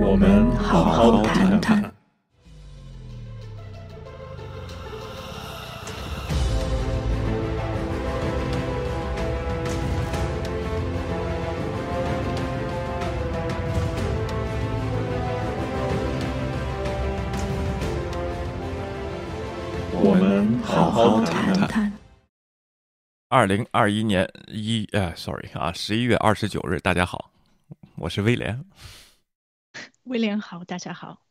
我们好好谈谈。二零二一年一呃，sorry 啊，十一月二十九日，大家好，我是威廉。威廉好，大家好。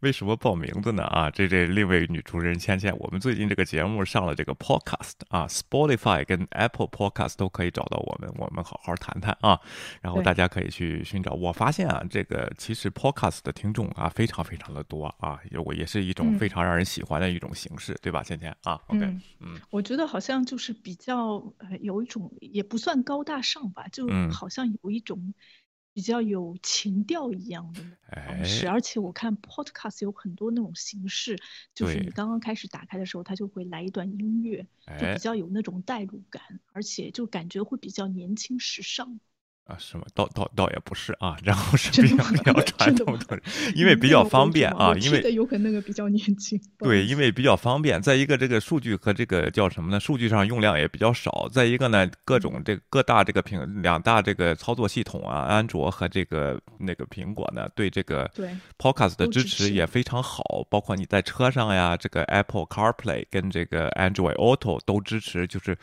为什么报名字呢？啊，这这另一位女主持人芊芊，我们最近这个节目上了这个 Podcast 啊，Spotify 跟 Apple Podcast 都可以找到我们，我们好好谈谈啊。然后大家可以去寻找。我发现啊，这个其实 Podcast 的听众啊，非常非常的多啊，也我也是一种嗯非常让人喜欢的一种形式，对吧？芊芊啊，OK，嗯嗯我觉得好像就是比较呃有一种也不算高大上吧，就嗯好像有一种比较有情调一样的方式。哎，而且我看 podcast 有很多那种形式，就是你刚刚开始打开的时候，它就会来一段音乐，就哎比较有那种代入感，而且就感觉会比较年轻时尚。啊，是吗？倒倒倒也不是啊，然后是比较 比较传统的，因为比较方便啊，因为有可能那个比较年轻。对，因为比较方便。再一个，这个数据和这个叫什么呢？数据上用量也比较少。再一个呢，各种这各大这个平两大这个操作系统啊，安卓和这个那个苹果呢，对这个对 Podcast 的支持也非常好。包括你在车上呀，这个 Apple CarPlay 跟这个 Android Auto 都支持，就是。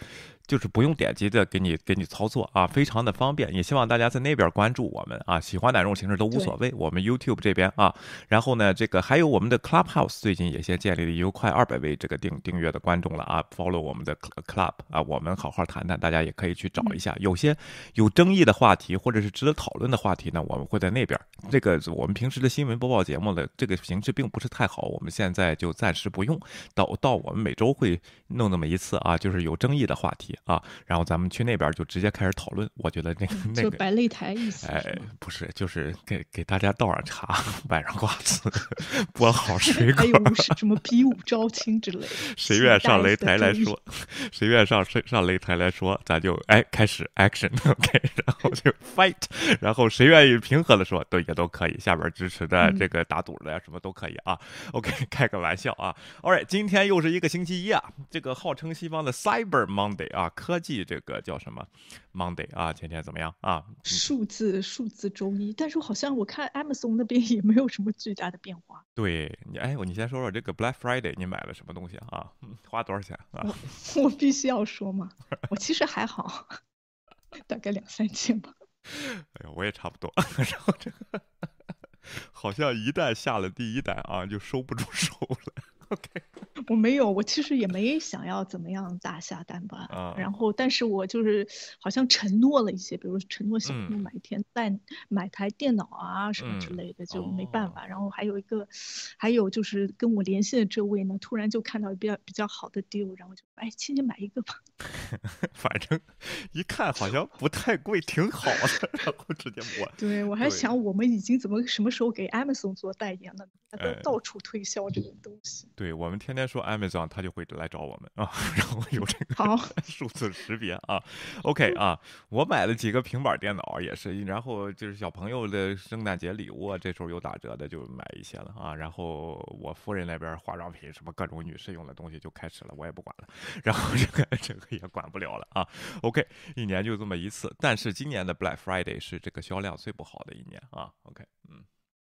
就是不用点击的给你给你操作啊，非常的方便。也希望大家在那边关注我们啊，喜欢哪种形式都无所谓。我们 YouTube 这边啊，然后呢，这个还有我们的 Clubhouse 最近也先建立了有快二百位这个订订阅的观众了啊，follow 我们的 cl- Club 啊，我们好好谈谈，大家也可以去找一下。有些有争议的话题或者是值得讨论的话题呢，我们会在那边。这个我们平时的新闻播报节目的这个形式并不是太好，我们现在就暂时不用。到到我们每周会弄那么一次啊，就是有争议的话题啊，然后咱们去那边就直接开始讨论。我觉得那个 那个。就摆擂台意思哎？，不是，就是给给大家倒上茶，摆上瓜子，剥好 水果还，有是什么 比武招亲之类的，谁愿上擂台来说，谁愿上上上擂台来说，咱就哎开始 action，OK，、然后就 fight，然后谁愿意平和的说，都也都可以，下边支持的嗯这个打赌的呀，什么都可以啊，OK，开个玩笑啊，All right，今天又是一个星期一啊，这个号称西方的 Cyber Monday 啊，科技这个叫什么 Monday 啊，今天怎么样啊？数字数字周一，但是好像我看 Amazon 那边也没有什么巨大的变化。对你，哎，你先说说这个 Black Friday 你买了什么东西啊？嗯 花多少钱啊？我必须要说嘛，我其实还好，大概两三千吧。哎呀，我也差不多。然后这个好像一旦下了第一单啊，就收不住手了。OK，我没有，我其实也没想要怎么样大下单吧。啊然后，但是我就是好像承诺了一些，比如承诺小朋友嗯买一天带买台电脑啊什么之嗯类的，就没办哦法。然后还有一个，还有就是跟我联系的这位呢，突然就看到比较比较好的 deal，然后就哎，亲戚买一个吧。反正一看好像不太贵，挺好的，然后直接我对，我还想我们已经怎么什么时候给 Amazon 做代言了？他都哎到处推销这个东西。对我们天天说 Amazon，他就会来找我们啊，然后有这个好 数字识别啊。OK 啊，我买了几个平板电脑也是，然后就是小朋友的圣诞节礼物啊，这时候有打折的就买一些了啊。然后我夫人那边化妆品什么各种女士用的东西就开始了，我也不管了。然后这个这个也管不了了啊。OK，一年就这么一次，但是今年的 Black Friday 是这个销量最不好的一年啊。OK，嗯。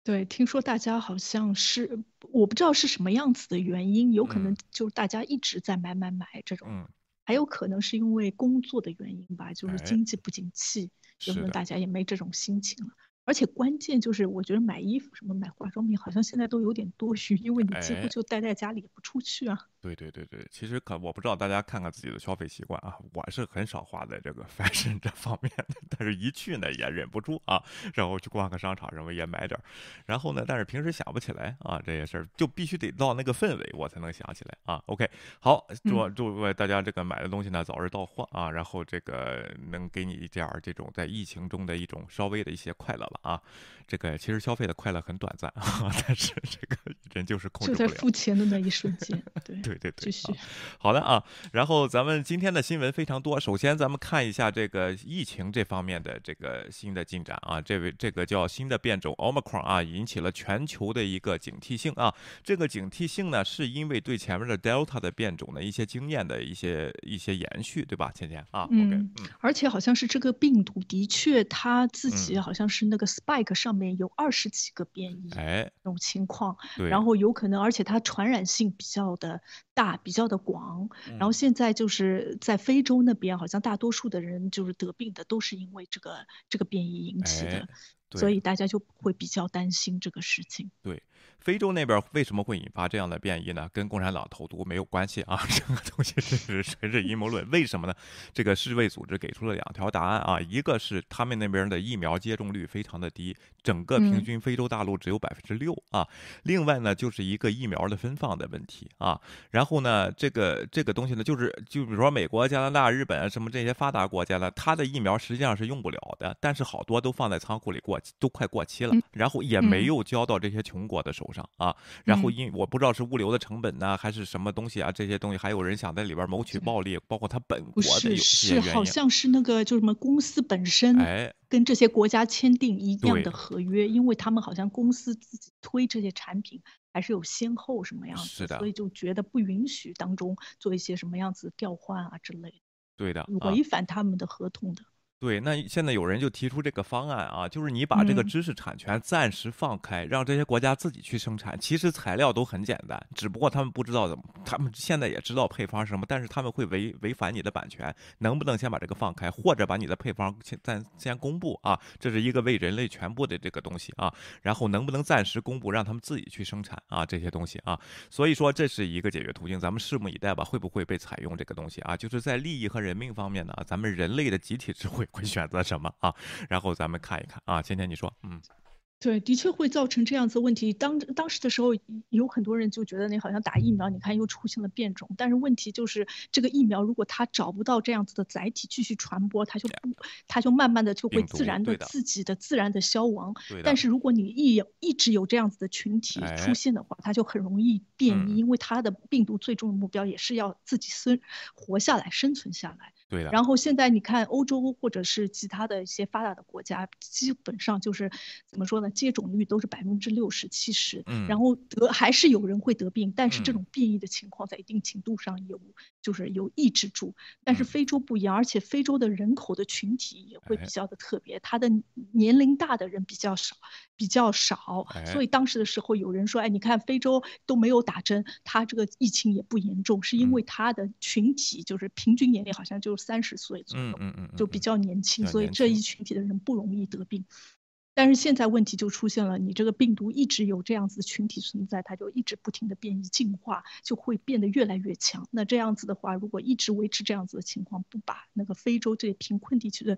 对，听说大家好像是，我不知道是什么样子的原因，有可能嗯。就是大家一直在买买买这种，嗯，还有可能是因为工作的原因吧，就是哎。经济不景气，有可能大家也没这种心情了。而且关键就是，我觉得买衣服什么买化妆品，好像现在都有点多余，因为你几哎。乎就待在家里也不出去啊。对对对对，其实可我不知道大家看看自己的消费习惯啊，我是很少花在这个 fashion 这方面的，但是一去呢也忍不住啊，然后去逛个商场什么也买点儿，然后呢，但是平时想不起来啊这些事儿，就必须得到那个氛围我才能想起来啊。OK，好，祝祝大家这个买的东西呢早日到货啊，然后这个能给你一点儿这种在疫情中的一种稍微的一些快乐吧啊。这个其实消费的快乐很短暂啊，但是这个人就是控制不了。就在付钱的那一瞬间，对。对对对，继续。好的啊，然后咱们今天的新闻非常多。首先，咱们看一下这个疫情这方面的这个新的进展啊。这位这个叫新的变种 Omicron 啊，引起了全球的一个警惕性啊。这个警惕性呢，是因为对前面的 Delta 的变种的一些经验的一些一些延续，对吧？倩倩啊，嗯，而且好像是这个病毒的确它自己好像是那个 Spike 上面有二十几个变异，哎，那种情况，对，然后有可能，而且它传染性比较的大，比较的广。然后现在就是在非洲那边，好像大多数的人就是得病的都是因为这个这个变异引起的，所以大家就会比较担心这个事情。对。非洲那边为什么会引发这样的变异呢？跟共产党投毒没有关系啊，这个东西是纯是阴谋论。为什么呢？这个世卫组织给出了两条答案啊，一个是他们那边的疫苗接种率非常的低，整个平均非洲大陆只有百分之六啊。另外呢，就是一个疫苗的分放的问题啊。然后呢，这个这个东西呢，就是就比如说美国、加拿大、日本什么这些发达国家呢，它的疫苗实际上是用不了的，但是好多都放在仓库里过，都快过期了，然后也没有交到这些穷国的手。上啊，然后因我不知道是物流的成本呢，还是什么东西啊，这些东西还有人想在里边谋取暴利，包括他本国的有些是好像是那个就什么公司本身哎。跟这些国家签订一样的。合约，因为他们好像公司自己推这些产品还是有先后什么样子，所以就觉得不允许当中做一些什么样子调换啊之类的，对的，违反他们的合同的。对，那现在有人就提出这个方案啊，就是你把这个知识产权暂时放开，让这些国家自己去生产。其实材料都很简单，只不过他们不知道怎么，他们现在也知道配方是什么，但是他们会违违反你的版权。能不能先把这个放开，或者把你的配方先暂先公布啊？这是一个为人类全部的这个东西啊。然后能不能暂时公布，让他们自己去生产啊？这些东西啊，所以说这是一个解决途径，咱们拭目以待吧，会不会被采用这个东西啊？就是在利益和人命方面呢，咱们人类的集体智慧。会选择什么啊？然后咱们看一看啊。今天你说，嗯。对，的确会造成这样子问题。当当时的时候，有很多人就觉得你好像打疫苗，你看又出现了变种。但是问题就是，这个疫苗如果它找不到这样子的载体继续传播，它就不，它就慢慢的就会自然的自己的自然的消亡。但是如果你一一直有这样子的群体出现的话，它就很容易变异，因为它的病毒最终的目标也是要自己生活下来、生存下来。对的。然后现在你看欧洲或者是其他的一些发达的国家，基本上就是怎么说呢？接种率都是百分之六十七十，嗯，然后得还是有人会得病，但是这种变异的情况在一定程度上有就是有抑制住。但是非洲不一样，而且非洲的人口的群体也会比较的特别，他的年龄大的人比较少，比较少，所以当时的时候有人说，哎，你看非洲都没有打针，他这个疫情也不严重，是因为他的群体就是平均年龄好像就三十岁左右，嗯嗯，就比较年轻，所以这一群体的人不容易得病。但是现在问题就出现了，你这个病毒一直有这样子群体存在，它就一直不停的变异进化，就会变得越来越强。那这样子的话，如果一直维持这样子的情况，不把那个非洲这些贫困地区的，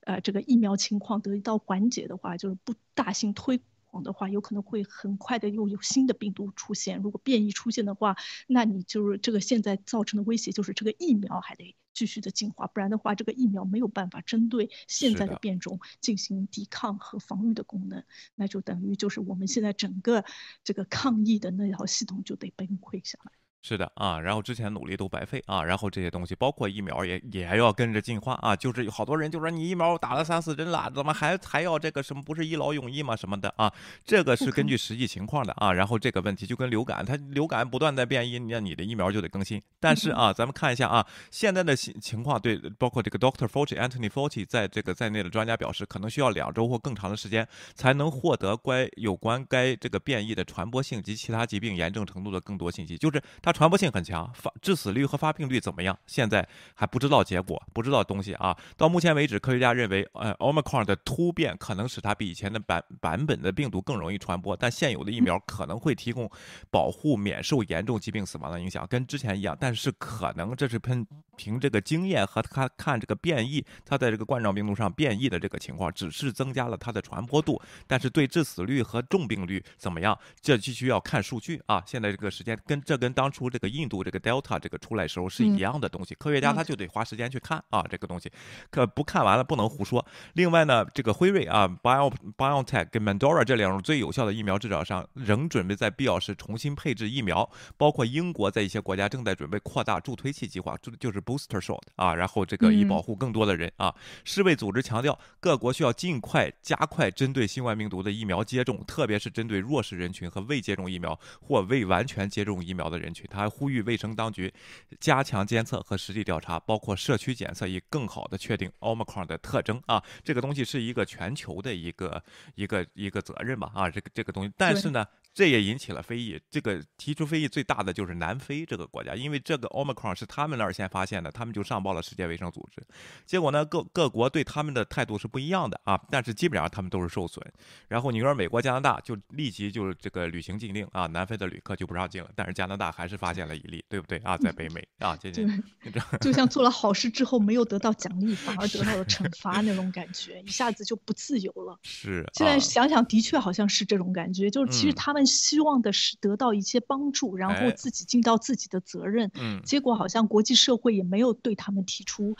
呃，这个疫苗情况得到缓解的话，就是不大型推广的话，有可能会很快的又有新的病毒出现。如果变异出现的话，那你就是这个现在造成的威胁就是这个疫苗还得。继续的进化，不然的话，这个疫苗没有办法针对现在的变种进行抵抗和防御的功能，那就等于就是我们现在整个这个抗疫的那套系统就得崩溃下来。是的啊，然后之前努力都白费啊，然后这些东西包括疫苗也也要跟着进化啊，就是有好多人就说你疫苗打了三四针了，怎么还还要这个什么不是一劳永逸吗什么的啊？这个是根据实际情况的啊，然后这个问题就跟流感，它流感不断在变异，那你的疫苗就得更新。但是啊，咱们看一下啊，现在的情情况对，包括这个 Doctor Fauci Anthony Forti 在这个在内的专家表示，可能需要两周或更长的时间才能获得该有关该这个变异的传播性及其他疾病严重程度的更多信息，就是它。传播性很强，发致死率和发病率怎么样？现在还不知道结果，不知道东西啊。到目前为止，科学家认为，呃，Omicron 的突变可能使它比以前的版版本的病毒更容易传播，但现有的疫苗可能会提供保护，免受严重疾病死亡的影响，跟之前一样。但是可能这是喷凭这个经验和他看这个变异，它在这个冠状病毒上变异的这个情况，只是增加了它的传播度，但是对致死率和重病率怎么样，这必须要看数据啊。现在这个时间跟这跟当初这个印度这个 Delta 这个出来时候是一样的东西，科学家他就得花时间去看啊，这个东西可不看完了不能胡说。另外呢，这个辉瑞啊，Bio BioNTech 跟 Mandora 这两种最有效的疫苗制造商仍准备在必要时重新配置疫苗，包括英国在一些国家正在准备扩大助推器计划，就就是 booster shot 啊，然后这个以保护更多的人啊。世卫组织强调，各国需要尽快加快针对新冠病毒的疫苗接种，特别是针对弱势人群和未接种疫苗或未完全接种疫苗的人群。他还呼吁卫生当局加强监测和实地调查，包括社区检测，以更好的确定 Omicron 的特征啊。这个东西是一个全球的一个一个一个责任吧啊，这个这个东西，但是呢。这也引起了非议。这个提出非议最大的就是南非这个国家，因为这个 Omicron 是他们那儿先发现的，他们就上报了世界卫生组织。结果呢，各各国对他们的态度是不一样的啊。但是基本上他们都是受损。然后你说美国、加拿大就立即就是这个旅行禁令啊，南非的旅客就不让进了。但是加拿大还是发现了一例，对不对啊？在北美啊，就 就像做了好事之后没有得到奖励，反而得到了惩罚那种感觉，一下子就不自由了。是。现在想想，的确好像是这种感觉，就是其实他们。希望的是得到一些帮助，然后自己尽到自己的责任。嗯，结果好像国际社会也没有对他们提出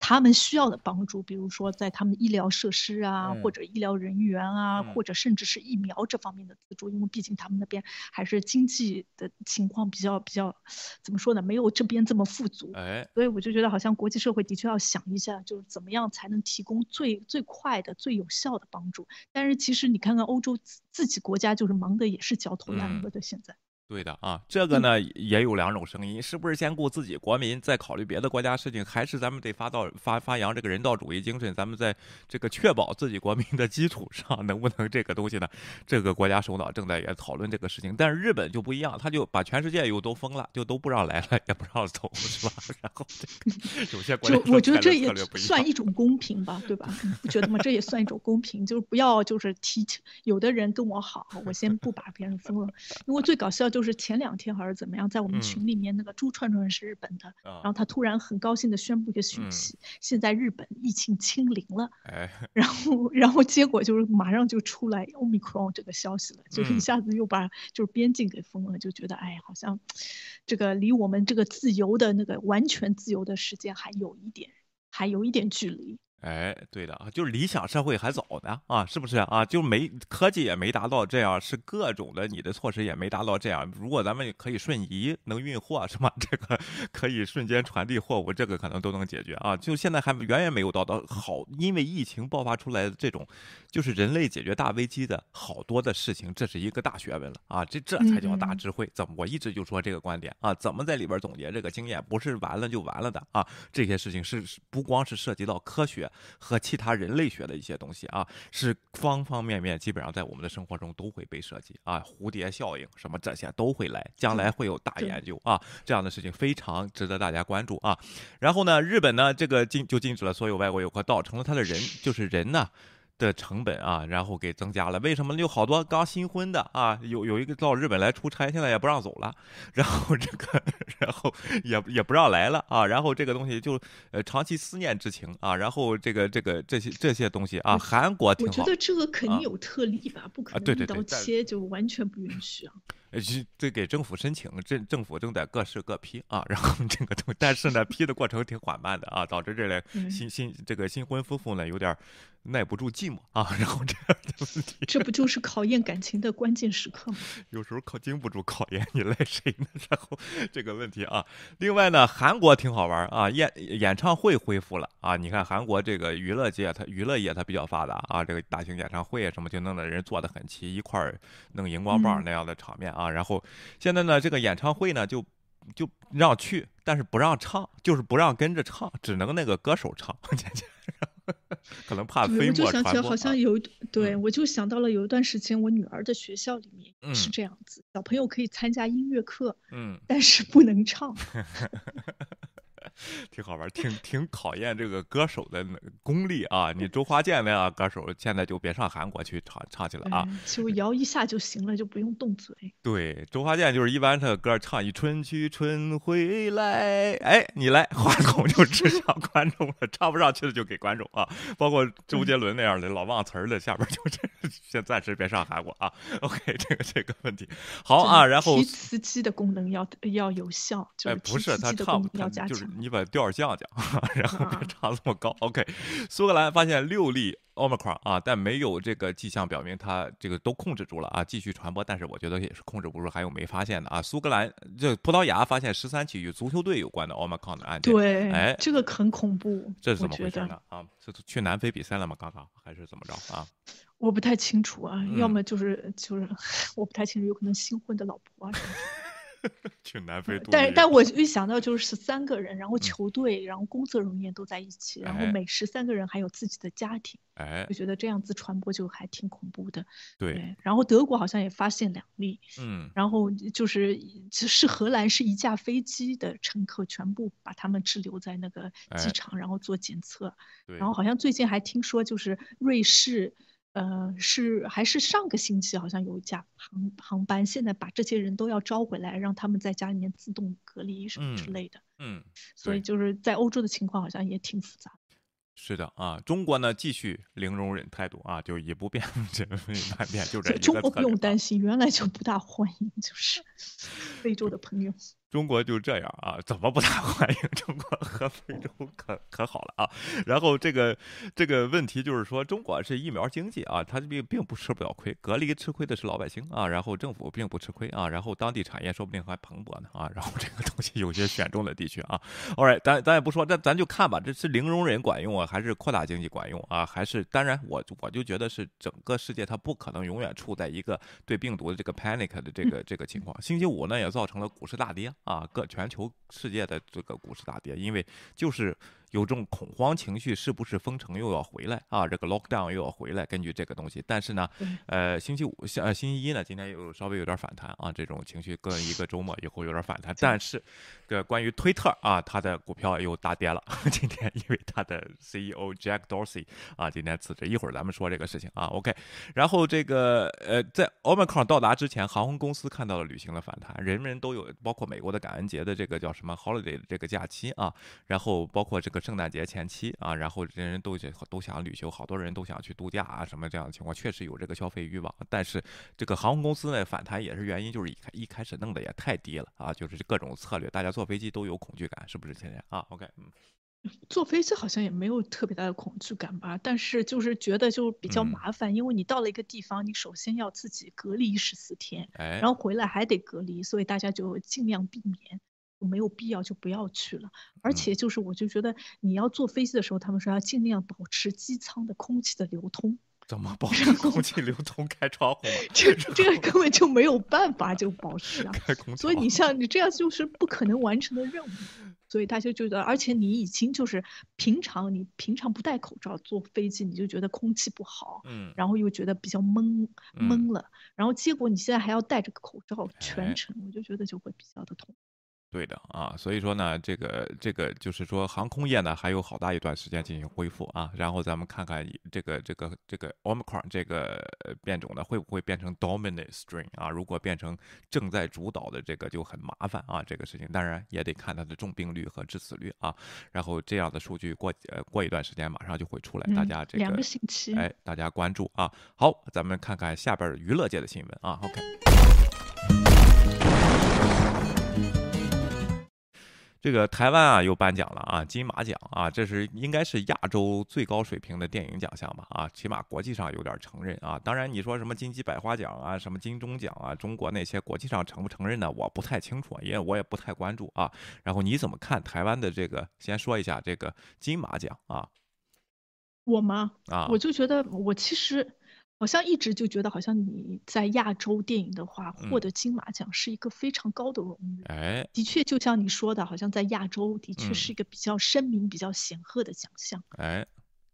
他们需要的帮助，比如说在他们医疗设施啊，或者医疗人员啊，或者甚至是疫苗这方面的资助，因为毕竟他们那边还是经济的情况比较比较，怎么说呢？没有这边这么富足。哎，所以我就觉得好像国际社会的确要想一下，就是怎么样才能提供最最快的、最有效的帮助。但是其实你看看欧洲。自己国家就是忙的也是焦头烂额的，现在。对的啊，这个呢也有两种声音，是不是先顾自己国民，再考虑别的国家事情？还是咱们得发到发发扬这个人道主义精神？咱们在这个确保自己国民的基础上，能不能这个东西呢？这个国家首脑正在也讨论这个事情。但是日本就不一样，他就把全世界又都封了，就都不让来了，也不让走，是吧？然后有些国家就我觉得这也算一种公平吧，对吧？你不觉得吗？这也算一种公平，就是不要就是提有的人跟我好，我先不把别人封了，因为最搞笑就。就是前两天还是怎么样，在我们群里面那个朱串串是日本的，然后他突然很高兴的宣布一个讯息，现在日本疫情清零了，然后然后结果就是马上就出来 omicron 这个消息了，就是一下子又把就是边境给封了，就觉得哎，好像这个离我们这个自由的那个完全自由的时间还有一点，还有一点距离。哎，对的啊，就是理想社会还早呢啊，是不是啊？就没科技也没达到这样，是各种的你的措施也没达到这样。如果咱们可以瞬移能运货是吗？这个可以瞬间传递货物，这个可能都能解决啊。就现在还远远没有到到好，因为疫情爆发出来的这种，就是人类解决大危机的好多的事情，这是一个大学问了啊。这这才叫大智慧。怎么我一直就说这个观点啊？怎么在里边总结这个经验？不是完了就完了的啊。这些事情是不光是涉及到科学。和其他人类学的一些东西啊，是方方面面，基本上在我们的生活中都会被涉及啊。蝴蝶效应什么这些都会来，将来会有大研究啊，这样的事情非常值得大家关注啊。然后呢，日本呢，这个禁就禁止了所有外国游客到，成了他的人就是人呢。的成本啊，然后给增加了。为什么有好多刚新婚的啊？有有一个到日本来出差，现在也不让走了。然后这个，然后也也不让来了啊。然后这个东西就呃长期思念之情啊。然后这个这个这些这些东西啊，韩国挺好。我觉得这个肯定有特例吧，不可能一刀切就完全不允许啊。呃，这给政府申请，政政府正在各市各批啊，然后这个东，但是呢，批的过程挺缓慢的啊，导致这类新新这个新婚夫妇呢有点耐不住寂寞啊，然后这样的问题，这不就是考验感情的关键时刻吗？有时候靠经不住考验，你赖谁呢？然后这个问题啊，另外呢，韩国挺好玩啊，演演唱会恢复了啊，你看韩国这个娱乐界，它娱乐业它比较发达啊，这个大型演唱会啊什么就弄得人坐的很齐，一块儿弄荧光棒那样的场面。啊，然后现在呢，这个演唱会呢，就就让去，但是不让唱，就是不让跟着唱，只能那个歌手唱，可能怕飞沫传播。我就想起来，好像有对，我就想到了有一段时间，我女儿的学校里面是这样子，小朋友可以参加音乐课，嗯，但是不能唱。挺好玩，挺挺考验这个歌手的功力啊！你周华健那样歌手，现在就别上韩国去唱唱去了啊，就摇一下就行了，就不用动嘴。对，周华健就是一般他的歌唱一春去春回来，哎，你来话筒就指向观众了，唱不上去的就给观众啊。包括周杰伦那样的老忘词儿的，下边就是先暂时别上韩国啊。OK，这个这个问题好啊。然后提词机的功能要要有效，就哎，不是他唱要加强，就是你把调降降，然后别唱这么高。OK，苏格兰发现六例 Omicron 啊，但没有这个迹象表明它这个都控制住了啊，继续传播。但是我觉得也是控制不住，还有没发现的啊。苏格兰这葡萄牙发现十三起与足球队有关的 Omicron 的案件，对，哎，这个很恐怖，这是怎么回事呢？啊，是去南非比赛了吗？刚刚还是怎么着啊？我不太清楚啊，要么就是就是 我不太清楚，有可能新婚的老婆啊。去南非，但但我一想到就是十三个人，然后球队，然后工作人员都在一起，然后每十三个人还有自己的家庭，哎，就觉得这样子传播就还挺恐怖的。对，然后德国好像也发现两例，嗯，然后就是是荷兰是一架飞机的乘客全部把他们滞留在那个机场，然后做检测，然后好像最近还听说就是瑞士。呃，是还是上个星期好像有一架航航班，现在把这些人都要招回来，让他们在家里面自动隔离什么之类的。嗯，所以就是在欧洲的情况好像也挺复杂。是的啊，中国呢继续零容忍态度啊，就也不变 这万变，就这个中国不用担心，原来就不大欢迎，就是 非洲的朋友。中国就这样啊？怎么不大欢迎？中国和非洲可可好了啊？然后这个这个问题就是说，中国是疫苗经济啊，它并并不吃不了亏，隔离吃亏的是老百姓啊，然后政府并不吃亏啊，然后当地产业说不定还蓬勃呢啊，然后这个东西有些选中的地区啊，All right，咱咱也不说，这咱就看吧，这是零容忍管用啊，还是扩大经济管用啊？还是当然，我我就觉得是整个世界它不可能永远处在一个对病毒的这个 panic 的这个这个情况。星期五呢，也造成了股市大跌。啊，各全球世界的这个股市大跌，因为就是。有这种恐慌情绪，是不是封城又要回来啊？这个 lockdown 又要回来？根据这个东西，但是呢，呃，星期五、呃星期一呢，今天又稍微有点反弹啊。这种情绪跟一个周末以后有点反弹，但是，这关于推特啊，它的股票又大跌了。今天因为它的 CEO Jack Dorsey 啊，今天辞职。一会儿咱们说这个事情啊。OK，然后这个呃，在 Omicron 到达之前，航空公司看到了旅行的反弹，人人都有，包括美国的感恩节的这个叫什么 holiday 的这个假期啊，然后包括这个。圣诞节前期啊，然后人人都想都想旅游，好多人都想去度假啊，什么这样的情况，确实有这个消费欲望。但是这个航空公司呢反弹也是原因，就是一开一开始弄的也太低了啊，就是各种策略，大家坐飞机都有恐惧感，是不是现在啊？OK，嗯，坐飞机好像也没有特别大的恐惧感吧，但是就是觉得就比较麻烦，因为你到了一个地方，你首先要自己隔离十四天，然后回来还得隔离，所以大家就尽量避免。没有必要就不要去了，而且就是我就觉得你要坐飞机的时候，他们说要尽量保持机舱的空气的流通。怎么保持空气流通？开窗户？这这个根本就没有办法就保持啊。开空气。所以你像你这样就是不可能完成的任务，所以他就觉得，而且你已经就是平常你平常不戴口罩坐飞机，你就觉得空气不好，嗯，然后又觉得比较闷闷了，然后结果你现在还要戴着个口罩全程，我就觉得就会比较的痛。对的啊，所以说呢，这个这个就是说，航空业呢还有好大一段时间进行恢复啊。然后咱们看看这个这个这个 Omicron 这个变种呢，会不会变成 dominant strain 啊？如果变成正在主导的这个，就很麻烦啊。这个事情当然也得看它的重病率和致死率啊。然后这样的数据过呃过一段时间马上就会出来，大家这个两个星期，哎，大家关注啊。好，咱们看看下边娱乐界的新闻啊。OK。这个台湾啊又颁奖了啊，金马奖啊，这是应该是亚洲最高水平的电影奖项吧啊，起码国际上有点承认啊。当然你说什么金鸡百花奖啊，什么金钟奖啊，中国那些国际上承不承认呢？我不太清楚，因为我也不太关注啊。然后你怎么看台湾的这个？先说一下这个金马奖啊。我吗？啊，我就觉得我其实。好像一直就觉得，好像你在亚洲电影的话，获得金马奖是一个非常高的荣誉。哎，的确，就像你说的，好像在亚洲的确是一个比较声名、比较显赫的奖项。哎，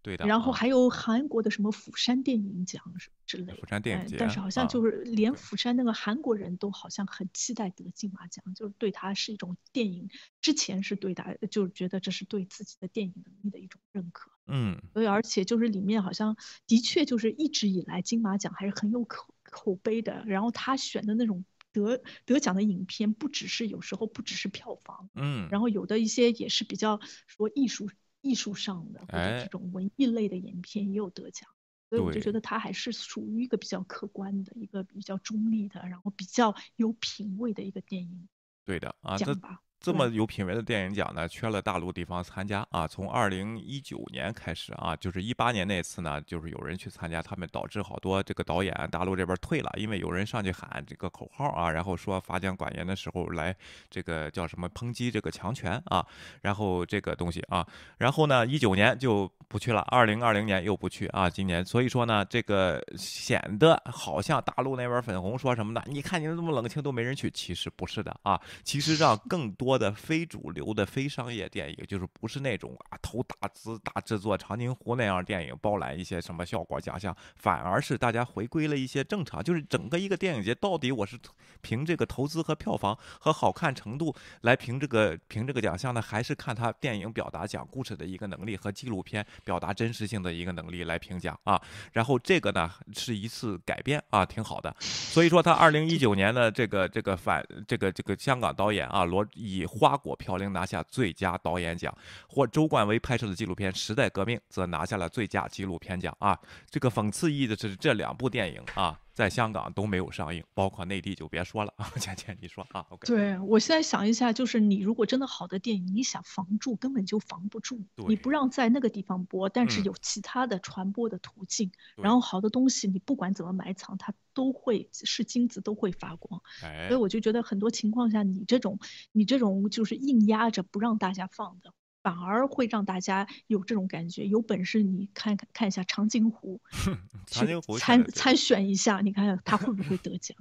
对的。然后还有韩国的什么釜山电影奖之类的。釜山电影节。但是好像就是连釜山那个韩国人都好像很期待得金马奖，就是对他是一种电影，之前是对他就是觉得这是对自己的电影能力的一种认可。嗯。所以而且就是里面好像的确就是一直以来金马奖还是很有口口碑的。然后他选的那种得得奖的影片，不只是有时候不只是票房，嗯。然后有的一些也是比较说艺术。艺术上的或者这种文艺类的影片也有得奖，所以我就觉得他还是属于一个比较客观的一个比较中立的，然后比较有品位的一个电影。对的啊，讲吧。这么有品位的电影奖呢，缺了大陆地方参加啊。从二零一九年开始啊，就是一八年那次呢，就是有人去参加，他们导致好多这个导演大陆这边退了，因为有人上去喊这个口号啊，然后说发奖管严的时候来这个叫什么抨击这个强权啊，然后这个东西啊，然后呢一九年就不去了，二零二零年又不去啊，今年所以说呢，这个显得好像大陆那边粉红说什么呢，你看你们这么冷清都没人去，其实不是的啊，其实让更多。的非主流的非商业电影，就是不是那种啊投大资大制作长津湖那样电影包揽一些什么效果奖项，反而是大家回归了一些正常，就是整个一个电影节到底我是凭这个投资和票房和好看程度来评这个评这个奖项呢，还是看他电影表达讲故事的一个能力和纪录片表达真实性的一个能力来评奖啊？然后这个呢是一次改变啊，挺好的。所以说他二零一九年的这个这个反这个这个香港导演啊罗以花果飘零拿下最佳导演奖，或周冠威拍摄的纪录片《时代革命》则拿下了最佳纪录片奖啊。这个讽刺意义的是，这两部电影啊。在香港都没有上映，包括内地就别说了啊。倩倩，你说啊？OK。对我现在想一下，就是你如果真的好的电影，你想防住根本就防不住。你不让在那个地方播，但是有其他的传播的途径。然后好的东西，你不管怎么埋藏，它都会是金子都会发光。哎所以我就觉得很多情况下，你这种你这种就是硬压着不让大家放的。反而会让大家有这种感觉，有本事你看看看一下长津湖，去参参选一下，你看他会不会得奖？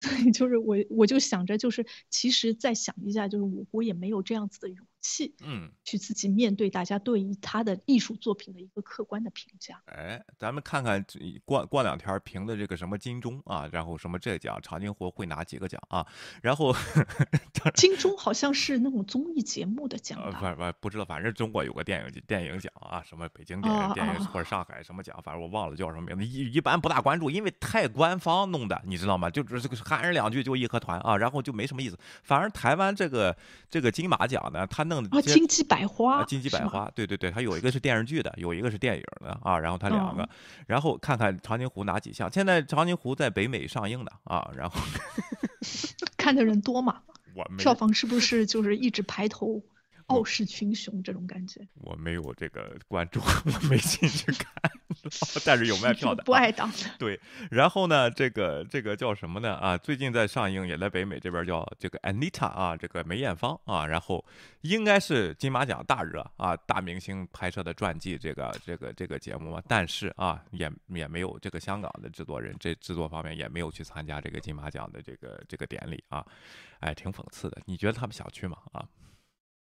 就是我我就想着，就是其实再想一下，就是我国也没有这样子的勇气，嗯，去自己面对大家对于他的艺术作品的一个客观的评价。哎，咱们看看过过两天评的这个什么金钟啊，然后什么这奖，长津湖会拿几个奖啊？然后金钟好像是那种综艺节目的奖吧？不不不知道，反正中国有个电影电影奖啊，什么北京电影电影或者上海什么奖，反正我忘了叫什么名字，一一般不大关注，因为太官方弄的，你知道吗？就是这个喊人两句就义和团啊，然后就没什么意思。反而台湾这个这个金马奖呢，他弄。啊，金鸡百花，金鸡百花，对对对，它有一个是电视剧的，有一个是电影的啊，然后它两个，然后看看长津湖哪几项。现在长津湖在北美上映的啊，然后 看的人多嘛？我票房是不是就是一直排头？傲视群雄这种感觉，我没有这个关注，我没进去看，但是有卖票的，不爱党的。对，然后呢，这个这个叫什么呢？啊，最近在上映，也在北美这边叫这个 Anita 啊，这个梅艳芳啊，然后应该是金马奖大热啊，大明星拍摄的传记这个这个这个节目嘛，但是啊，也也没有这个香港的制作人，这制作方面也没有去参加这个金马奖的这个这个典礼啊，哎，挺讽刺的。你觉得他们想去吗？啊？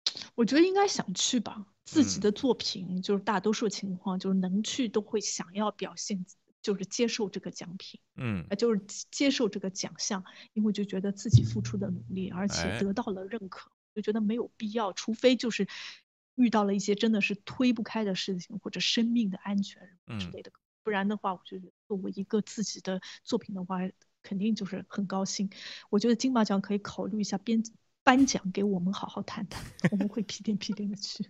我觉得应该想去吧，自己的作品就是大多数情况就是能去都会想要表现，就是接受这个奖品，嗯，就是接受这个奖项，因为就觉得自己付出的努力，而且得到了认可，就觉得没有必要，除非就是遇到了一些真的是推不开的事情或者生命的安全之类的，不然的话，我觉得作为一个自己的作品的话，肯定就是很高兴。我觉得金马奖可以考虑一下编。颁奖给我们好好谈谈，我们会屁颠屁颠的去。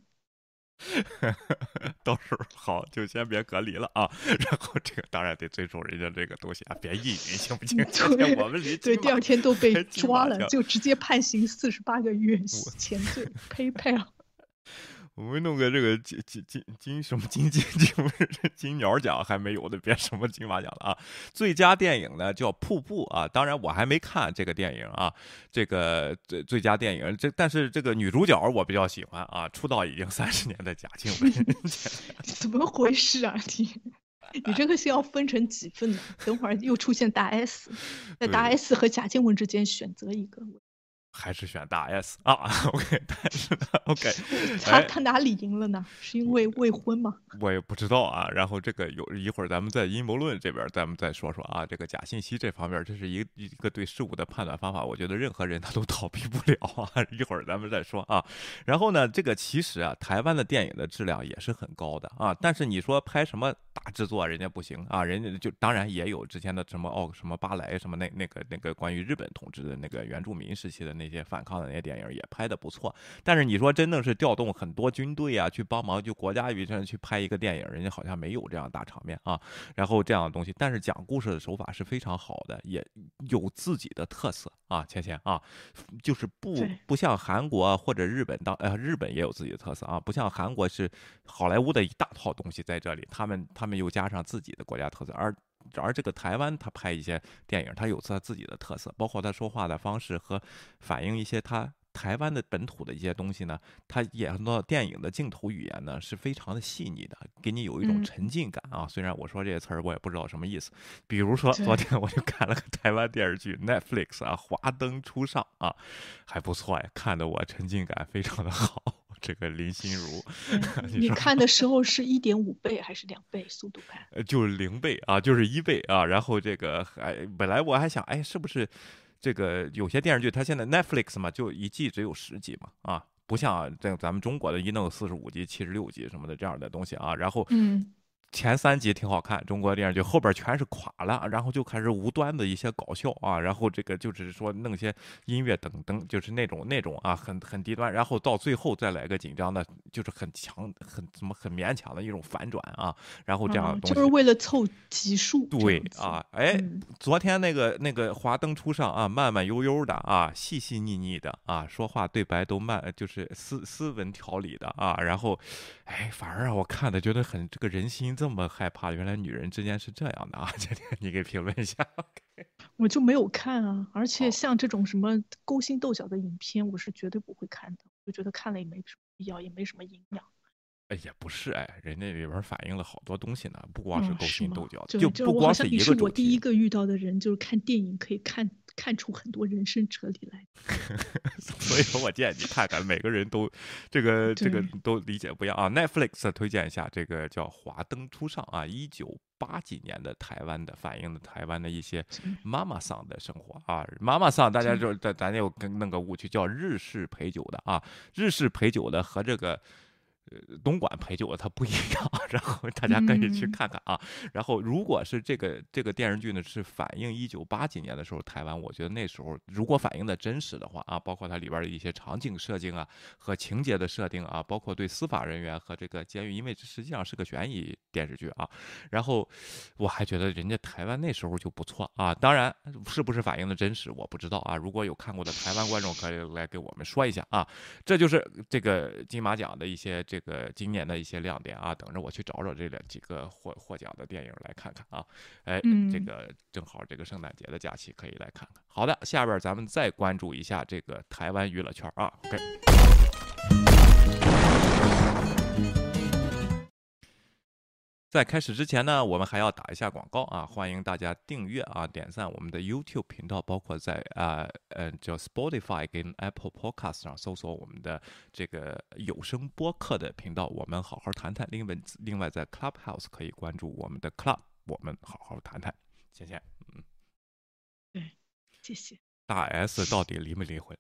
到时候好，就先别隔离了啊。然后这个当然得尊重人家这个东西啊，别意淫行不行？对，我们离对第二天都被抓了，就直接判刑四十八个月，前罪呸呸啊！我们弄个这个金金金金什么金金金 金鸟奖还没有的，别什么金马奖了啊！最佳电影呢叫《瀑布》啊，当然我还没看这个电影啊。这个最最佳电影，这但是这个女主角我比较喜欢啊，出道已经三十年的贾静雯。怎么回事啊你？你这个是要分成几份呢？等会儿又出现大 S，在大 S 和贾静雯之间选择一个。还是选大 S 啊？OK，但是呢，OK，他他哪里赢了呢？是因为未婚吗？我也不知道啊。然后这个有一会儿咱们在阴谋论这边，咱们再说说啊。这个假信息这方面，这是一一个对事物的判断方法。我觉得任何人他都逃避不了啊。一会儿咱们再说啊。然后呢，这个其实啊，台湾的电影的质量也是很高的啊。但是你说拍什么大制作，人家不行啊。人家就当然也有之前的什么哦什么巴莱什么那那个那个关于日本统治的那个原住民时期的那些反抗的那些电影也拍的不错，但是你说真的是调动很多军队啊去帮忙，就国家预算去拍一个电影，人家好像没有这样大场面啊，然后这样的东西，但是讲故事的手法是非常好的，也有自己的特色啊，芊芊啊，就是不不像韩国或者日本当呃日本也有自己的特色啊，不像韩国是好莱坞的一大套东西在这里，他们他们又加上自己的国家特色，而。而这个台湾，他拍一些电影，他有他自己的特色，包括他说话的方式和反映一些他台湾的本土的一些东西呢。他演到电影的镜头语言呢，是非常的细腻的，给你有一种沉浸感啊。虽然我说这些词儿，我也不知道什么意思。比如说，昨天我就看了个台湾电视剧，Netflix 啊，《华灯初上》啊，还不错呀，看得我沉浸感非常的好。这个林心如，你看的时候是一点五倍还是两倍速度看？呃，就是零倍啊，就是一倍啊。然后这个还本来我还想，哎，是不是这个有些电视剧它现在 Netflix 嘛，就一季只有十集嘛，啊，不像这咱们中国的一弄四十五集、七十六集什么的这样的东西啊。然后嗯。前三集挺好看，中国电视剧后边全是垮了，然后就开始无端的一些搞笑啊，然后这个就只是说弄些音乐等等，就是那种那种啊，很很低端，然后到最后再来个紧张的，就是很强很怎么很勉强的一种反转啊，然后这样的东西就是为了凑集数。对啊，哎，昨天那个那个华灯初上啊，慢慢悠悠的啊，细细腻腻的啊，说话对白都慢，就是斯斯文条理的啊，然后，哎，反而让我看的觉得很这个人心。这么害怕，原来女人之间是这样的啊！今天你给评论一下。我就没有看啊，而且像这种什么勾心斗角的影片，我是绝对不会看的，就觉得看了也没什么必要，也没什么营养。哎，也不是哎，人家里边反映了好多东西呢，不光是勾心斗角，就不光是一个主我第一个遇到的人，就是看电影可以看看出很多人生哲理来。所以说我建议你看看，每个人都这个这个都理解不一样啊。Netflix 推荐一下这个叫《华灯初上》啊，一九八几年的台湾的反映的台湾的一些妈妈桑的生活啊。妈妈桑大家就咱咱就跟弄个误区叫日式陪酒的啊，日式陪酒的和这个。呃，东莞陪酒它不一样，然后大家可以去看看啊。然后，如果是这个这个电视剧呢，是反映一九八几年的时候台湾，我觉得那时候如果反映的真实的话啊，包括它里边的一些场景设定啊和情节的设定啊，包括对司法人员和这个监狱，因为这实际上是个悬疑电视剧啊。然后我还觉得人家台湾那时候就不错啊。当然，是不是反映的真实，我不知道啊。如果有看过的台湾观众，可以来给我们说一下啊。这就是这个金马奖的一些这。个今年的一些亮点啊，等着我去找找这两几个获获奖的电影来看看啊！哎，这个正好这个圣诞节的假期可以来看看。好的，下边咱们再关注一下这个台湾娱乐圈啊。OK。在开始之前呢，我们还要打一下广告啊！欢迎大家订阅啊、点赞我们的 YouTube 频道，包括在啊呃叫 Spotify 跟 Apple Podcast 上搜索我们的这个有声播客的频道。我们好好谈谈。另外，另外在 Clubhouse 可以关注我们的 Club，我们好好谈谈。谢谢。嗯，对，谢谢。大 S 到底离没离婚？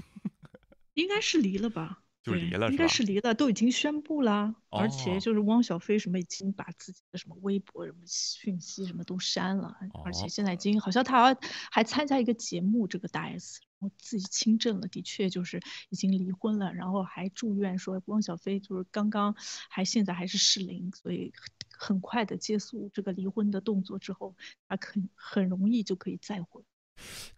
应该是离了吧。就离了，应该是离了，都已经宣布了，而且就是汪小菲什么已经把自己的什么微博什么讯息什么都删了，而且现在已经好像他还参加一个节目，这个大 S 我自己亲证了，的确就是已经离婚了，然后还祝愿说汪小菲就是刚刚还现在还是适龄，所以很快的结束这个离婚的动作之后，他很很容易就可以再婚。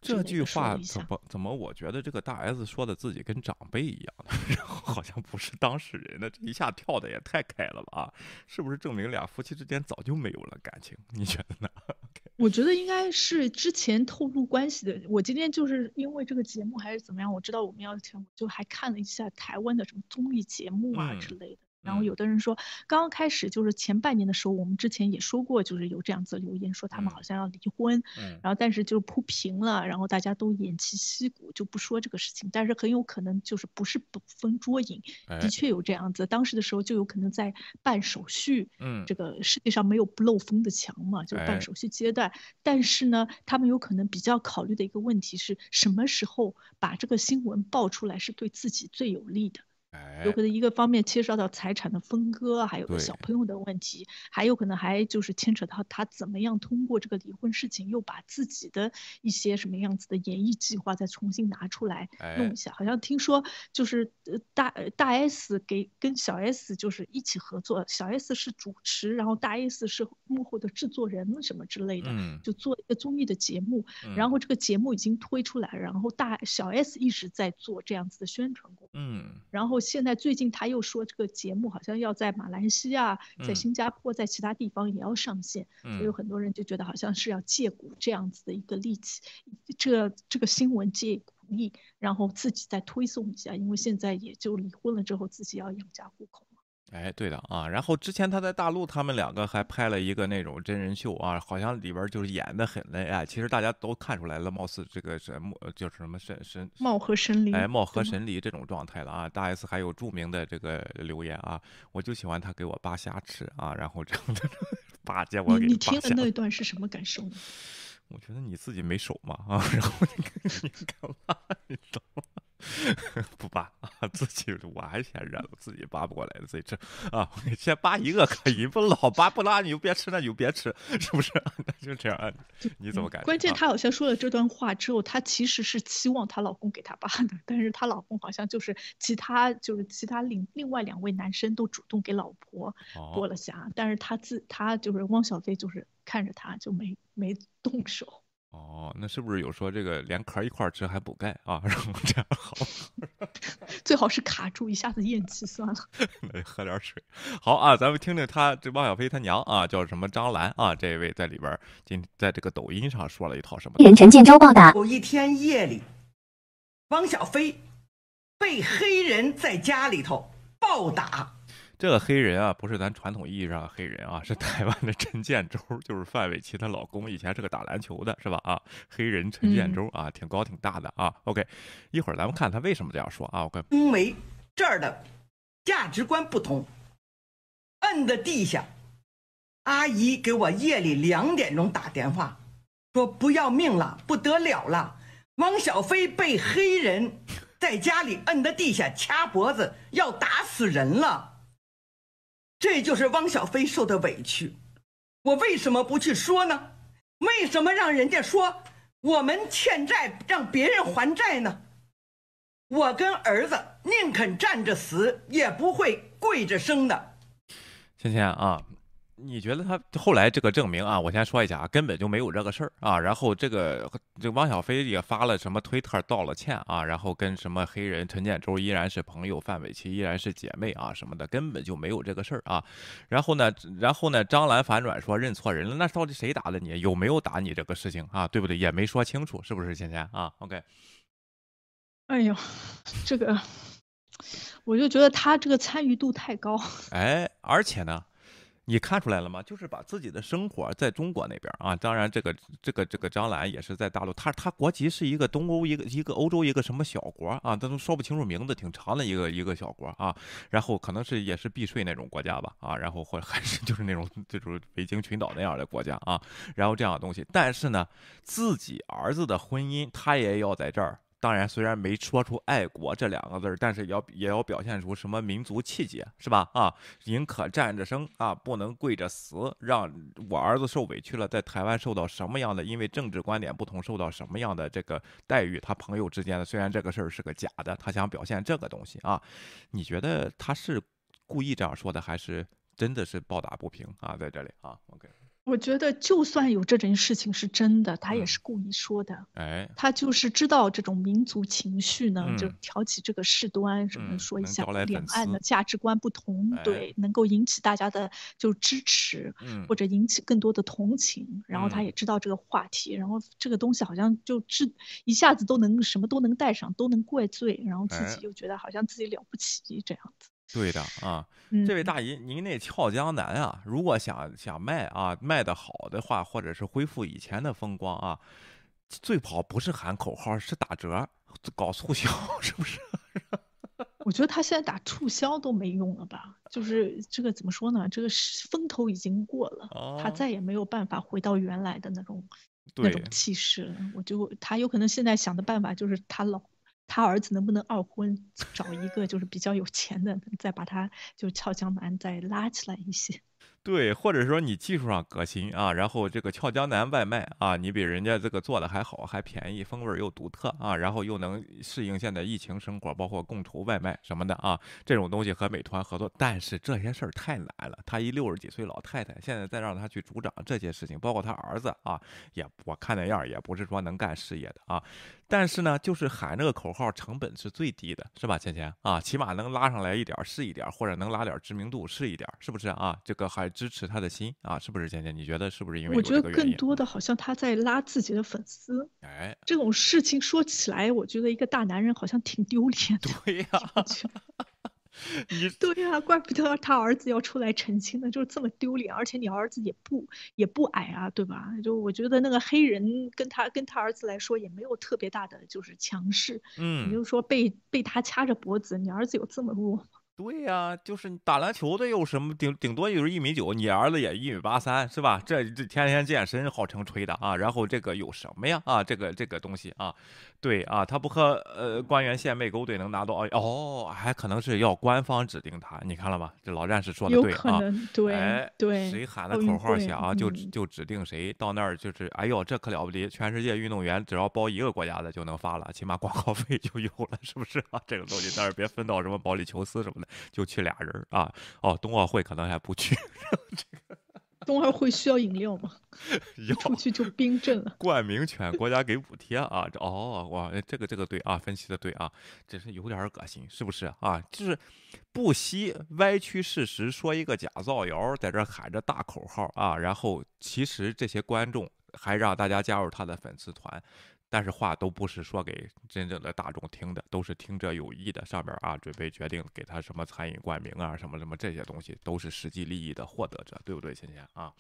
这句话怎么怎么？我觉得这个大 S 说的自己跟长辈一样的，然后好像不是当事人的，这一下跳的也太开了吧？是不是证明俩夫妻之间早就没有了感情？你觉得呢？我觉得应该是之前透露关系的。我今天就是因为这个节目还是怎么样，我知道我们要讲，就还看了一下台湾的什么综艺节目啊之类的。然后有的人说，刚刚开始就是前半年的时候，我们之前也说过，就是有这样子留言说他们好像要离婚，然后但是就铺平了，然后大家都偃旗息鼓，就不说这个事情。但是很有可能就是不是捕风捉影，的确有这样子。当时的时候就有可能在办手续，嗯，这个世界上没有不漏风的墙嘛，就是办手续阶段。但是呢，他们有可能比较考虑的一个问题是什么时候把这个新闻爆出来是对自己最有利的。有可能一个方面牵涉到财产的分割，还有小朋友的问题，还有可能还就是牵扯到他怎么样通过这个离婚事情，又把自己的一些什么样子的演艺计划再重新拿出来弄一下。好像听说就是呃大大 S 给跟小 S 就是一起合作，小 S 是主持，然后大 S 是幕后的制作人什么之类的，就做一个综艺的节目。然后这个节目已经推出来，然后大小 S 一直在做这样子的宣传工作。嗯，然后。现在最近他又说这个节目好像要在马来西亚、在新加坡、在其他地方也要上线，所以有很多人就觉得好像是要借股这样子的一个利器，这这个新闻借股力，然后自己再推送一下，因为现在也就离婚了之后自己要养家糊口。哎，对的啊，然后之前他在大陆，他们两个还拍了一个那种真人秀啊，好像里边就是演的很累哎，其实大家都看出来了，貌似这个什么就是什么神神貌合神离，哎，貌合神离这种状态了啊。大 S 还有著名的这个留言啊，我就喜欢他给我扒虾吃啊，然后这样的扒结果给你你听的那一段是什么感受呢？我觉得你自己没手嘛啊，然后你你干嘛？你懂吗？不扒啊，自己我还嫌热了，自己扒不过来的，自己吃啊。先扒一个可以，不老扒不拉你就别吃，那你就别吃，是不是？那就这样，你怎么感觉？关键她好像说了这段话之后，她其实是期望她老公给她扒的，但是她老公好像就是其他就是其他另另外两位男生都主动给老婆剥了虾，但是她自她就是汪小菲就是看着她就没没动手。哦，那是不是有说这个连壳一块吃还补钙啊？然后这样好，最好是卡住一下子咽气算了。那喝点水。好啊，咱们听听他这汪小菲他娘啊，叫什么张兰啊？这位在里边今在这个抖音上说了一套什么？人陈建州报道，有一天夜里，汪小菲被黑人在家里头暴打。这个黑人啊，不是咱传统意义上的黑人啊，是台湾的陈建州，就是范玮琪她老公，以前是个打篮球的，是吧？啊，黑人陈建州啊，挺高挺大的啊。OK，一会儿咱们看他为什么这样说啊。OK，因为这儿的价值观不同，摁在地下。阿姨给我夜里两点钟打电话，说不要命了，不得了了，汪小菲被黑人在家里摁在地下掐脖子，要打死人了。这就是汪小菲受的委屈，我为什么不去说呢？为什么让人家说我们欠债让别人还债呢？我跟儿子宁肯站着死，也不会跪着生的。芊芊啊。你觉得他后来这个证明啊？我先说一下啊，根本就没有这个事儿啊。然后这个这汪小菲也发了什么推特道了歉啊，然后跟什么黑人陈建州依然是朋友，范玮琪依然是姐妹啊什么的，根本就没有这个事儿啊。然后呢，然后呢，张兰反转说认错人了，那到底谁打的你？有没有打你这个事情啊？对不对？也没说清楚，是不是？芊芊啊，OK。哎呦，这个我就觉得他这个参与度太高。哎，而且呢。你看出来了吗？就是把自己的生活在中国那边啊，当然这个这个这个张兰也是在大陆，他他国籍是一个东欧一个一个欧洲一个什么小国啊，他都说不清楚名字，挺长的一个一个小国啊，然后可能是也是避税那种国家吧啊，然后或者还是就是那种这种北京群岛那样的国家啊，然后这样的东西，但是呢，自己儿子的婚姻他也要在这儿。当然，虽然没说出爱国这两个字儿，但是要也要表现出什么民族气节，是吧？啊，宁可站着生啊，不能跪着死。让我儿子受委屈了，在台湾受到什么样的？因为政治观点不同，受到什么样的这个待遇？他朋友之间的，虽然这个事儿是个假的，他想表现这个东西啊。你觉得他是故意这样说的，还是真的是抱打不平啊？在这里啊，OK。我觉得，就算有这件事情是真的，他也是故意说的。哎，他就是知道这种民族情绪呢，就挑起这个事端，什么说一下两岸的价值观不同，对，能够引起大家的就支持，或者引起更多的同情。然后他也知道这个话题，然后这个东西好像就知一下子都能什么都能带上，都能怪罪，然后自己又觉得好像自己了不起这样子。对的啊，这位大姨，您那俏江南啊，如果想想卖啊，卖的好的话，或者是恢复以前的风光啊，最好不是喊口号，是打折，搞促销，是不是？我觉得他现在打促销都没用了吧？就是这个怎么说呢？这个风头已经过了，他再也没有办法回到原来的那种那种气势了。我就他有可能现在想的办法就是他老。他儿子能不能二婚，找一个就是比较有钱的，再把他就俏江南再拉起来一些。对，或者说你技术上革新啊，然后这个俏江南外卖啊，你比人家这个做的还好，还便宜，风味又独特啊，然后又能适应现在疫情生活，包括共筹外卖什么的啊，这种东西和美团合作，但是这些事儿太难了。他一六十几岁老太太，现在再让他去主掌这些事情，包括他儿子啊，也我看那样也不是说能干事业的啊。但是呢，就是喊这个口号，成本是最低的，是吧，芊芊啊？起码能拉上来一点是一点，或者能拉点知名度是一点，是不是啊？这个还支持他的心啊，是不是，芊芊？你觉得是不是因为我觉得更多的好像他在拉自己的粉丝。哎，这种事情说起来，我觉得一个大男人好像挺丢脸的。对呀。你对呀，怪不得他儿子要出来澄清呢，就是这么丢脸，而且你儿子也不也不矮啊，对吧？就我觉得那个黑人跟他跟他儿子来说也没有特别大的就是强势，嗯，你就是说被被他掐着脖子，你儿子有这么弱吗？对呀，就是打篮球的有什么顶顶多就是一米九，你儿子也一米八三，是吧？这这天天健身号称吹的啊，然后这个有什么呀？啊，这个这个东西啊，对啊，他不和呃官员献媚勾兑能拿到哦，还可能是要官方指定他，你看了吗？这老战士说的对啊，对对，谁喊的口号响就就指定谁到那儿就是哎呦这可了不得，全世界运动员只要包一个国家的就能发了，起码广告费就有了，是不是啊？这个东西但是别分到什么保利求斯什么的。就去俩人啊，哦，冬奥会可能还不去。这个 冬奥会需要饮料吗？出去就冰镇了。冠名权国家给补贴啊，这哦哇，这个这个对啊，分析的对啊，真是有点恶心，是不是啊？就是不惜歪曲事实，说一个假造谣，在这喊着大口号啊，然后其实这些观众还让大家加入他的粉丝团。但是话都不是说给真正的大众听的，都是听者有意的。上边啊，准备决定给他什么餐饮冠名啊，什么什么这些东西，都是实际利益的获得者，对不对，芊芊啊？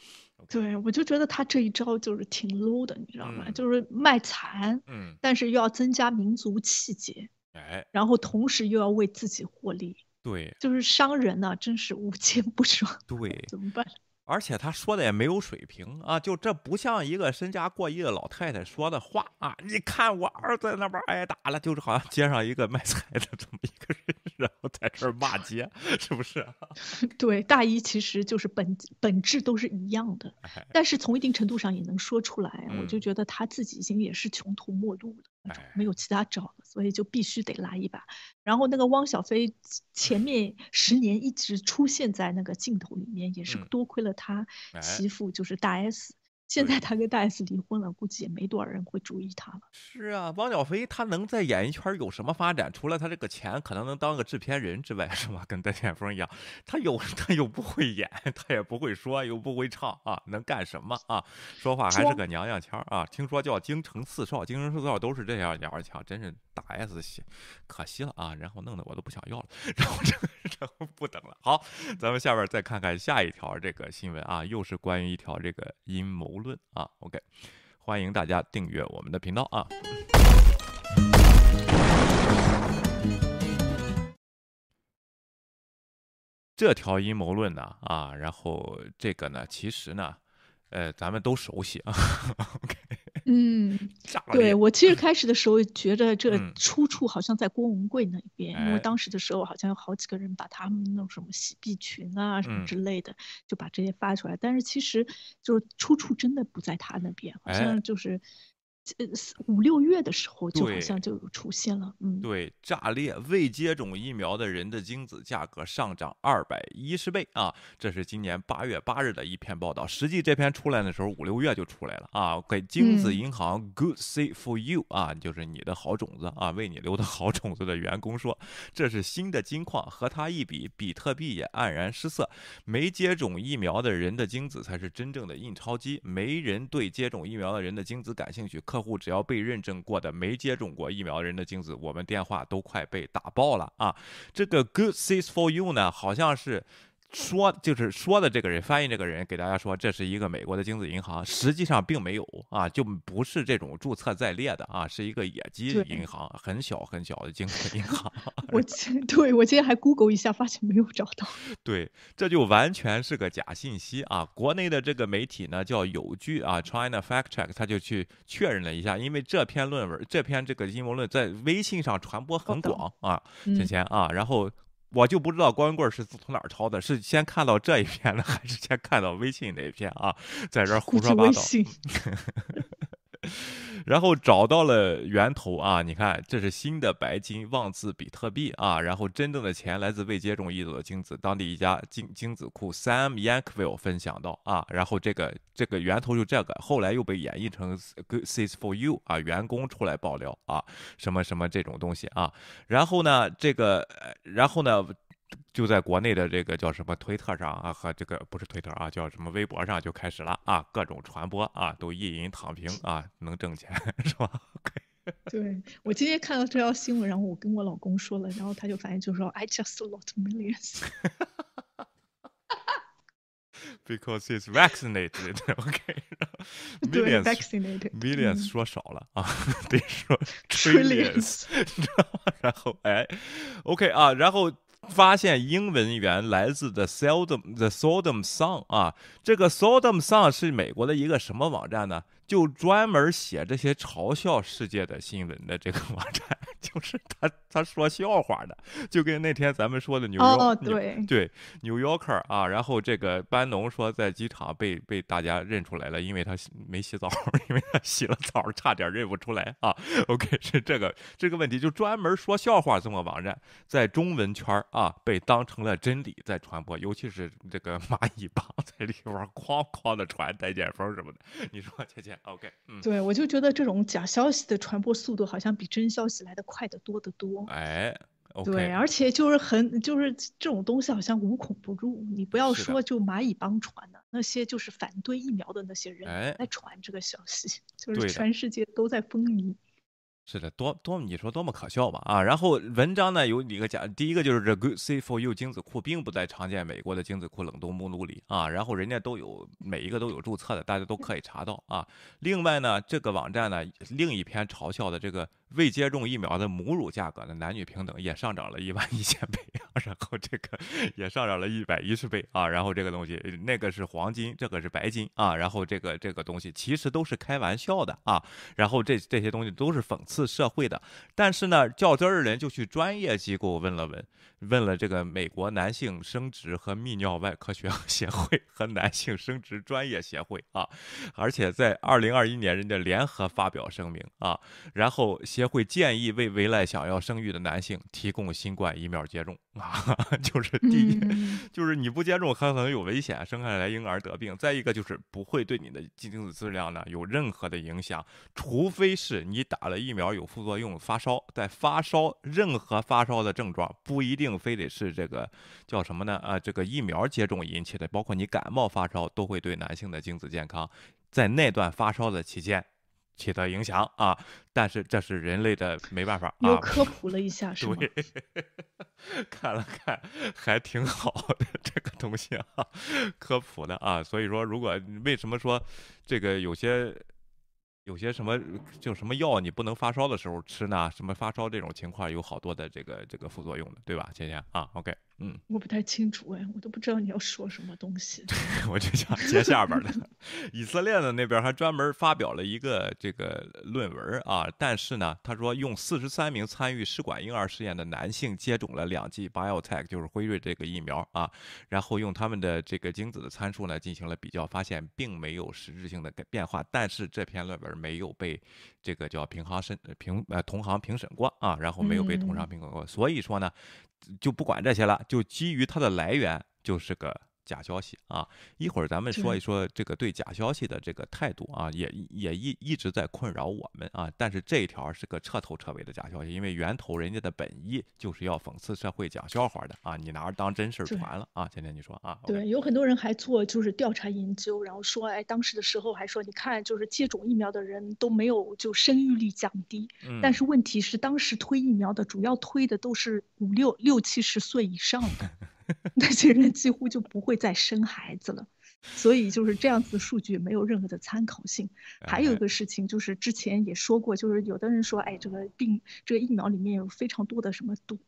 对，我就觉得他这一招就是挺 low 的，你知道吗？就是卖惨，嗯，但是又要增加民族气节，哎，然后同时又要为自己获利，对，就是商人呢，真是无 坚不摧，对，怎么办？而且他说的也没有水平啊，就这不像一个身家过亿的老太太说的话啊！你看我儿子那边挨打了，就是好像街上一个卖菜的这么一个人，然后在这儿骂街，是不是？对，大一其实就是本本质都是一样的，但是从一定程度上也能说出来。我就觉得他自己已经也是穷途末路了。没有其他招了，所以就必须得拉一把。然后那个汪小菲前面十年一直出现在那个镜头里面，也是多亏了他媳妇就是大 S。现在他跟大 S 离婚了，估计也没多少人会注意他了。是啊，汪小菲他能在演艺圈有什么发展？除了他这个钱可能能当个制片人之外，是吧？跟戴建峰一样，他有 他又不会演，他也不会说，又不会唱啊，能干什么啊？说话还是个娘娘腔啊！听说叫京城四少，京城四少都是这样娘娘腔，真是大 S 惜，可惜了啊！然后弄得我都不想要了，然后这个然后不等了。好，咱们下边再看看下一条这个新闻啊，又是关于一条这个阴谋。论啊，OK，欢迎大家订阅我们的频道啊。这条阴谋论呢，啊，然后这个呢，其实呢，呃，咱们都熟悉啊。OK。嗯，对我其实 开始的时候觉得这出处好像在郭文贵那边，因为当时的时候好像有好几个人把他们那种什么洗币群啊什么之类的，就把这些发出来，但是其实就是出处真的不在他那边，好像就是。呃，五六月的时候就好像就有出现了，嗯，对，炸裂未接种疫苗的人的精子价格上涨二百一十倍啊！这是今年八月八日的一篇报道。实际这篇出来的时候，五六月就出来了啊！给精子银行 Good Seed for You 啊，就是你的好种子啊，为你留的好种子的员工说，这是新的金矿，和它一比，比特币也黯然失色。没接种疫苗的人的精子才是真正的印钞机，没人对接种疫苗的人的精子感兴趣。客户只要被认证过的没接种过疫苗人的精子，我们电话都快被打爆了啊！这个 Good Says for You 呢，好像是。说就是说的这个人翻译这个人给大家说这是一个美国的精子银行，实际上并没有啊，就不是这种注册在列的啊，是一个野鸡银行，很小很小的精子银行。我今对我今天还 Google 一下，发现没有找到。对，这就完全是个假信息啊！国内的这个媒体呢叫有据啊，China Fact Check，他就去确认了一下，因为这篇论文这篇这个阴谋论在微信上传播很广啊，之前啊，然后。我就不知道光棍是从哪儿抄的，是先看到这一篇呢，还是先看到微信那一篇啊？在这胡说八道。然后找到了源头啊！你看，这是新的白金旺自比特币啊！然后真正的钱来自未接种一组的精子，当地一家精精子库 Sam Yankville 分享到啊！然后这个这个源头就这个，后来又被演绎成 Good Says for You 啊！员工出来爆料啊，什么什么这种东西啊！然后呢，这个然后呢？就在国内的这个叫什么推特上啊，和这个不是推特啊，叫什么微博上就开始了啊，各种传播啊，都意淫躺平啊，能挣钱 是吧？对我今天看到这条新闻，然后我跟我老公说了，然后他就反应就说，I just lost millions。Because he's vaccinated, OK? Millions, millions 说少了啊，得说 trillions，然后哎，OK 啊，然后。发现英文源来自 The Sodom The Sodom Song 啊，这个 Sodom Song 是美国的一个什么网站呢？就专门写这些嘲笑世界的新闻的这个网站，就是他他说笑话的，就跟那天咱们说的纽约哦对对 New Yorker 啊，然后这个班农说在机场被被大家认出来了，因为他没洗澡，因为他洗了澡差点认不出来啊。OK 是这个这个问题，就专门说笑话这么网站，在中文圈啊被当成了真理在传播，尤其是这个蚂蚁帮在里边哐哐的传带剑风什么的，你说倩倩？OK，嗯，对我就觉得这种假消息的传播速度好像比真消息来的快得多得多。哎，对，而且就是很就是这种东西好像无孔不入。你不要说就蚂蚁帮传的那些就是反对疫苗的那些人在传这个消息，就是全世界都在风靡。是的，多多你说多么可笑吧啊！然后文章呢有几个讲，第一个就是这 Good Safe for You 精子库并不在常见美国的精子库冷冻目录里啊，然后人家都有每一个都有注册的，大家都可以查到啊。另外呢，这个网站呢另一篇嘲笑的这个。未接种疫苗的母乳价格呢，男女平等也上涨了一万一千倍，然后这个也上涨了一百一十倍啊，然后这个东西那个是黄金，这个是白金啊，然后这个这个东西其实都是开玩笑的啊，然后这这些东西都是讽刺社会的，但是呢，较真儿的人就去专业机构问了问，问了这个美国男性生殖和泌尿外科学协会和男性生殖专业协会啊，而且在二零二一年人家联合发表声明啊，然后协。会建议为未来想要生育的男性提供新冠疫苗接种 啊，就是第一，就是你不接种很可能有危险，生下来婴儿得病；再一个就是不会对你的精子质量呢有任何的影响，除非是你打了疫苗有副作用发烧，在发烧任何发烧的症状不一定非得是这个叫什么呢？啊，这个疫苗接种引起的，包括你感冒发烧都会对男性的精子健康在那段发烧的期间。起到影响啊，但是这是人类的没办法啊。又科普了一下，是吗？看了看，还挺好的这个东西啊，科普的啊。所以说，如果为什么说这个有些有些什么就什么药你不能发烧的时候吃呢？什么发烧这种情况有好多的这个这个副作用的，对吧？倩倩啊，OK。嗯，我不太清楚哎，我都不知道你要说什么东西。我就想接下边的。以色列的那边还专门发表了一个这个论文啊，但是呢，他说用四十三名参与试管婴儿试验的男性接种了两剂 BioTech，就是辉瑞这个疫苗啊，然后用他们的这个精子的参数呢进行了比较，发现并没有实质性的变化。但是这篇论文没有被这个叫平行审评呃同行评审过啊，然后没有被同行评审过，所以说呢。就不管这些了，就基于它的来源就是个假消息啊！一会儿咱们说一说这个对假消息的这个态度啊，也也一一直在困扰我们啊。但是这一条是个彻头彻尾的假消息，因为源头人家的本意就是要讽刺社会、讲笑话的啊！你拿着当真事儿传了啊！今天你说啊？对，有很多人还做就是调查研究，然后说，哎，当时的时候还说，你看，就是接种疫苗的人都没有就生育率降低。嗯。但是问题是，当时推疫苗的主要推的都是五六六七十岁以上的。那些人几乎就不会再生孩子了，所以就是这样子的数据没有任何的参考性。还有一个事情就是之前也说过，就是有的人说，哎，这个病这个疫苗里面有非常多的什么毒，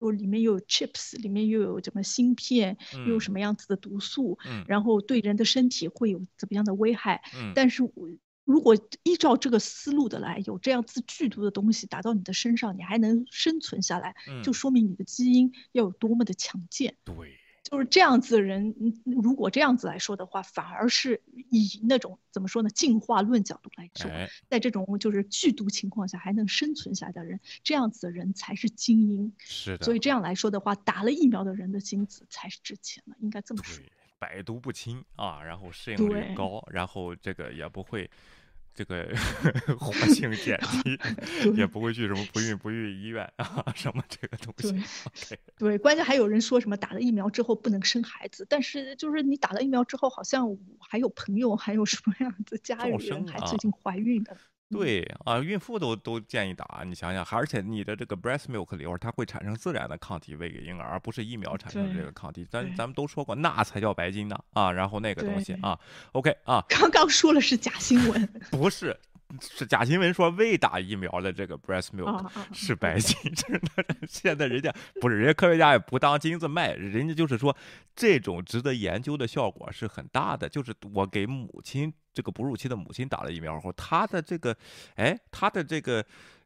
又里面又有 chips，里面又有什么芯片，又有什么样子的毒素，然后对人的身体会有怎么样的危害？但是我。如果依照这个思路的来，有这样子剧毒的东西打到你的身上，你还能生存下来，就说明你的基因要有多么的强健。对，就是这样子的人，如果这样子来说的话，反而是以那种怎么说呢，进化论角度来说，在这种就是剧毒情况下还能生存下来的人，这样子的人才是精英。是的。所以这样来说的话，打了疫苗的人的精子才是值钱的，应该这么说。百毒不侵啊，然后适应率高，然后这个也不会，这个 活性减低 也不会去什么不孕不育医院啊什么这个东西。对，关键还有人说什么打了疫苗之后不能生孩子，但是就是你打了疫苗之后，好像还有朋友，还有什么样子家里人还最近怀孕的。对啊，孕妇都都建议打，你想想，而且你的这个 breast milk 里边，它会产生自然的抗体喂给婴儿，而不是疫苗产生这个抗体。咱咱们都说过，那才叫白金呢啊！然后那个东西啊，OK 啊，刚刚说了是假新闻，不是。是假新闻说未打疫苗的这个 breast milk 是白金，真的。现在人家不是人家科学家也不当金子卖，人家就是说这种值得研究的效果是很大的。就是我给母亲这个哺乳期的母亲打了疫苗后，她的这个，哎，她的这个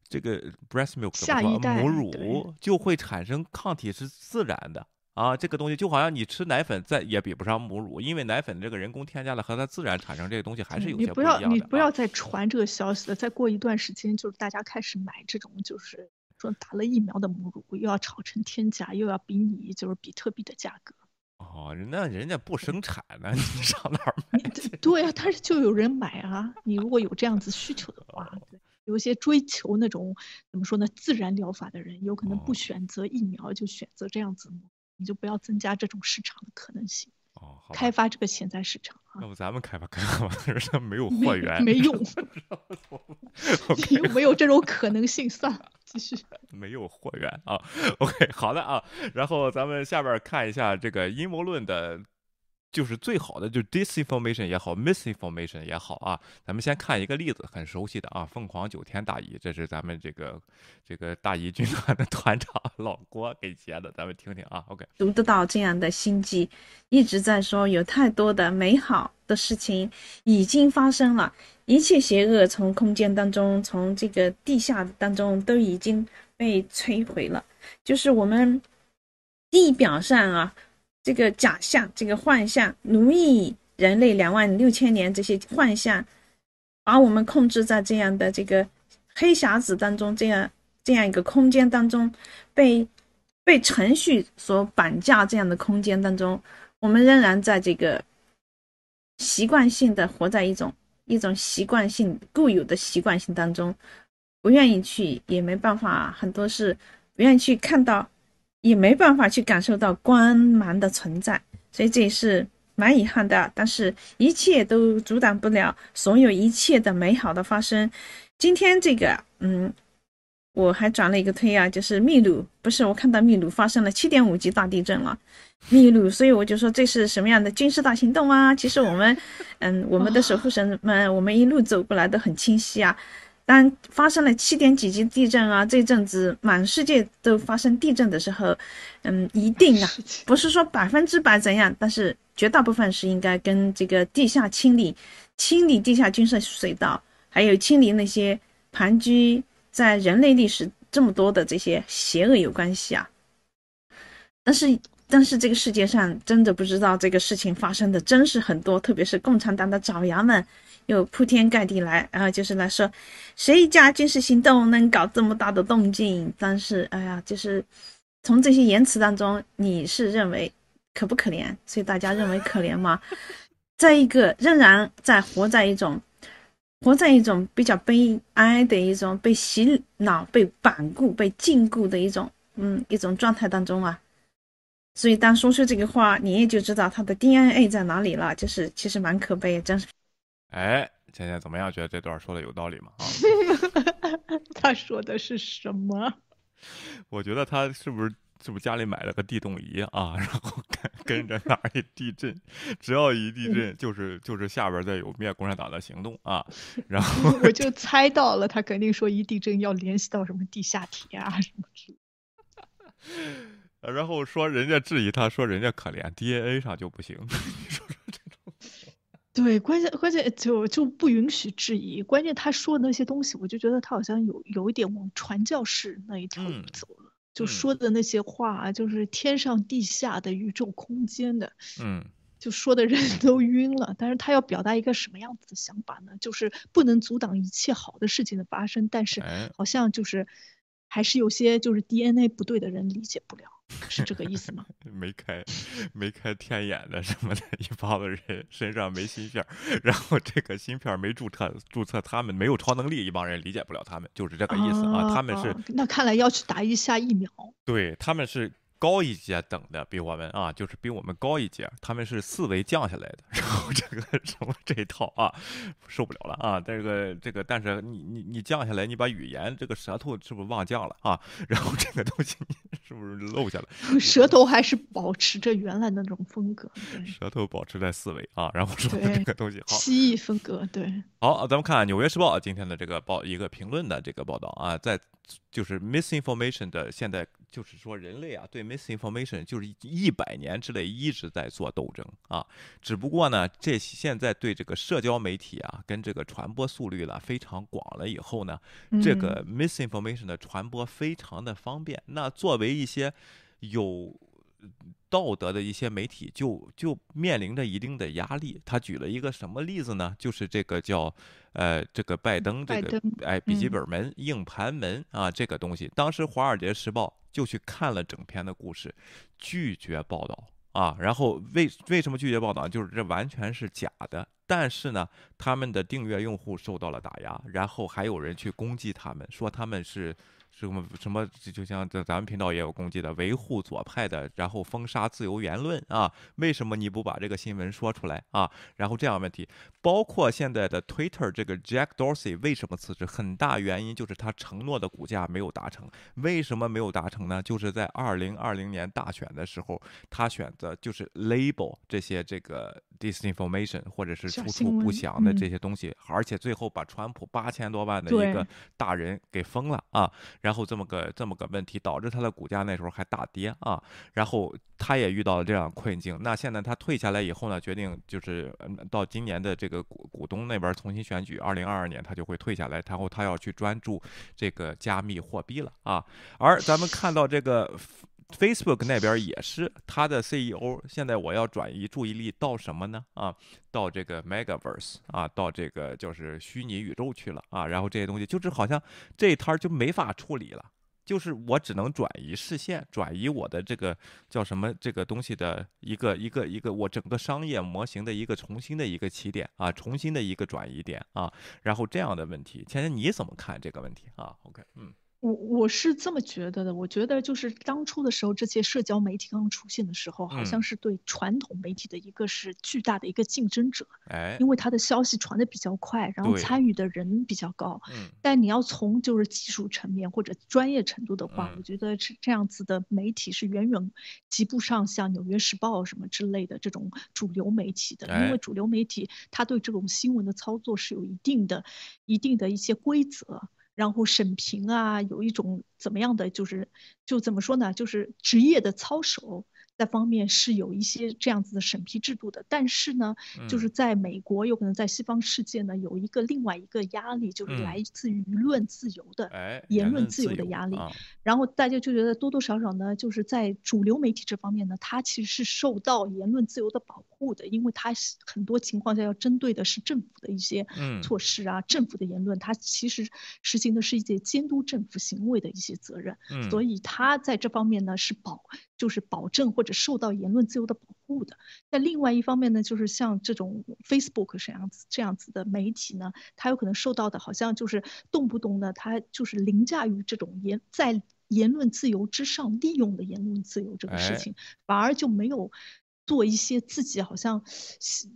这个 breast milk 母乳就会产生抗体，是自然的。啊，这个东西就好像你吃奶粉再也比不上母乳，因为奶粉这个人工添加的和它自然产生这个东西还是有些不一样的。你不要，你不要再传这个消息了。再过一段时间，就是大家开始买这种，就是说打了疫苗的母乳，又要炒成天价，又要比你就是比特币的价格。哦，那人家不生产呢，你 上哪儿买？对呀，但是就有人买啊。你如果有这样子需求的话，有一些追求那种怎么说呢，自然疗法的人，有可能不选择疫苗，就选择这样子。你就不要增加这种市场的可能性哦，开发这个潜在市场啊。要不咱们开发开发，吧，人家 没有货源，没用，没有这种可能性。算了，继续。没有货源啊。OK，好的啊。然后咱们下边看一下这个阴谋论的。就是最好的，就是 disinformation 也好，misinformation 也好啊。咱们先看一个例子，很熟悉的啊，凤凰九天大姨，这是咱们这个这个大姨军团的团长老郭给截的，咱们听听啊。OK，读得到这样的心机，一直在说有太多的美好的事情已经发生了，一切邪恶从空间当中，从这个地下当中都已经被摧毁了。就是我们地表上啊。这个假象，这个幻象，奴役人类两万六千年，这些幻象，把我们控制在这样的这个黑匣子当中，这样这样一个空间当中，被被程序所绑架这样的空间当中，我们仍然在这个习惯性的活在一种一种习惯性固有的习惯性当中，不愿意去，也没办法，很多事不愿意去看到。也没办法去感受到光芒的存在，所以这也是蛮遗憾的。但是，一切都阻挡不了所有一切的美好的发生。今天这个，嗯，我还转了一个推啊，就是秘鲁，不是我看到秘鲁发生了七点五级大地震了，秘鲁，所以我就说这是什么样的军事大行动啊？其实我们，嗯，我们的守护神们，我们一路走过来都很清晰啊。当发生了七点几级地震啊，这阵子满世界都发生地震的时候，嗯，一定啊，不是说百分之百怎样，但是绝大部分是应该跟这个地下清理、清理地下军事隧道，还有清理那些盘踞在人类历史这么多的这些邪恶有关系啊。但是，但是这个世界上真的不知道这个事情发生的真是很多，特别是共产党的爪牙们。又铺天盖地来，然后就是来说，谁家军事行动能搞这么大的动静？但是，哎呀，就是从这些言辞当中，你是认为可不可怜？所以大家认为可怜吗？再一个，仍然在活在一种，活在一种比较悲哀的一种被洗脑、被绑固、被禁锢的一种，嗯，一种状态当中啊。所以当说出这个话，你也就知道他的 DNA 在哪里了。就是其实蛮可悲，真是。哎，倩倩怎么样？觉得这段说的有道理吗？啊，他说的是什么？我觉得他是不是？是不是家里买了个地动仪啊？然后跟跟着哪一地震，只要一地震，就是就是下边再有灭共产党的行动啊。然后我就猜到了，他肯定说一地震要联系到什么地下铁啊什么之类。然后说人家质疑他，说人家可怜 DNA 上就不行。对，关键关键就就不允许质疑。关键他说的那些东西，我就觉得他好像有有一点往传教士那一条路走了。就说的那些话，就是天上地下的宇宙空间的，嗯，就说的人 都晕了。但是他要表达一个什么样子的想法呢？就是不能阻挡一切好的事情的发生，但是好像就是还是有些就是 DNA 不对的人理解不了。是这个意思吗？没开，没开天眼的什么的，一帮子人身上没芯片，然后这个芯片没注册，注册他们没有超能力，一帮人理解不了他们，就是这个意思啊。他们是那看来要去打一下疫苗。对，他们是。高一阶等的比我们啊，就是比我们高一阶，他们是四维降下来的，然后这个什么这一套啊，受不了了啊！这个这个，但是你你你降下来，你把语言这个舌头是不是忘降了啊？然后这个东西你是不是漏下了？舌头还是保持着原来那种风格，舌头保持在四维啊，然后说这个东西好，蜥蜴风格对。好，咱们看《纽约时报》今天的这个报一个评论的这个报道啊，在就是 misinformation 的现在。就是说，人类啊，对 misinformation 就是一百年之内一直在做斗争啊。只不过呢，这现在对这个社交媒体啊，跟这个传播速率了非常广了以后呢，这个 misinformation 的传播非常的方便。那作为一些有道德的一些媒体，就就面临着一定的压力。他举了一个什么例子呢？就是这个叫。呃，这个拜登这个哎，笔记本门、硬盘门啊，这个东西，当时《华尔街时报》就去看了整篇的故事，拒绝报道啊。然后为为什么拒绝报道？就是这完全是假的。但是呢，他们的订阅用户受到了打压，然后还有人去攻击他们，说他们是。什么什么就就像在咱们频道也有攻击的，维护左派的，然后封杀自由言论啊？为什么你不把这个新闻说出来啊？然后这样问题，包括现在的 Twitter 这个 Jack Dorsey 为什么辞职？很大原因就是他承诺的股价没有达成。为什么没有达成呢？就是在二零二零年大选的时候，他选择就是 label 这些这个 disinformation 或者是出处不详的这些东西，而且最后把川普八千多万的一个大人给封了啊。然后这么个这么个问题，导致他的股价那时候还大跌啊。然后他也遇到了这样困境。那现在他退下来以后呢，决定就是到今年的这个股股东那边重新选举，二零二二年他就会退下来，然后他要去专注这个加密货币了啊。而咱们看到这个。Facebook 那边也是，他的 CEO 现在我要转移注意力到什么呢？啊，到这个 Megaverse 啊，到这个就是虚拟宇宙去了啊。然后这些东西就是好像这一摊儿就没法处理了，就是我只能转移视线，转移我的这个叫什么这个东西的一个一个一个我整个商业模型的一个重新的一个起点啊，重新的一个转移点啊。然后这样的问题，芊芊你怎么看这个问题啊？OK，嗯。我我是这么觉得的，我觉得就是当初的时候，这些社交媒体刚刚出现的时候，好像是对传统媒体的一个是巨大的一个竞争者，哎，因为它的消息传的比较快，然后参与的人比较高，嗯，但你要从就是技术层面或者专业程度的话，我觉得是这样子的媒体是远远及不上像《纽约时报》什么之类的这种主流媒体的，因为主流媒体它对这种新闻的操作是有一定的、一定的一些规则。然后审评啊，有一种怎么样的，就是就怎么说呢，就是职业的操守。在方面是有一些这样子的审批制度的，但是呢，就是在美国，有可能在西方世界呢，有一个另外一个压力，就是来自于舆论自由的言论自由的压力。然后大家就觉得多多少少呢，就是在主流媒体这方面呢，它其实是受到言论自由的保护的，因为它很多情况下要针对的是政府的一些措施啊，政府的言论，它其实实行的是一些监督政府行为的一些责任。所以它在这方面呢是保就是保证或者受到言论自由的保护的。那另外一方面呢，就是像这种 Facebook 这样子这样子的媒体呢，它有可能受到的好像就是动不动呢，它就是凌驾于这种言在言论自由之上，利用的言论自由这个事情，反而就没有。做一些自己好像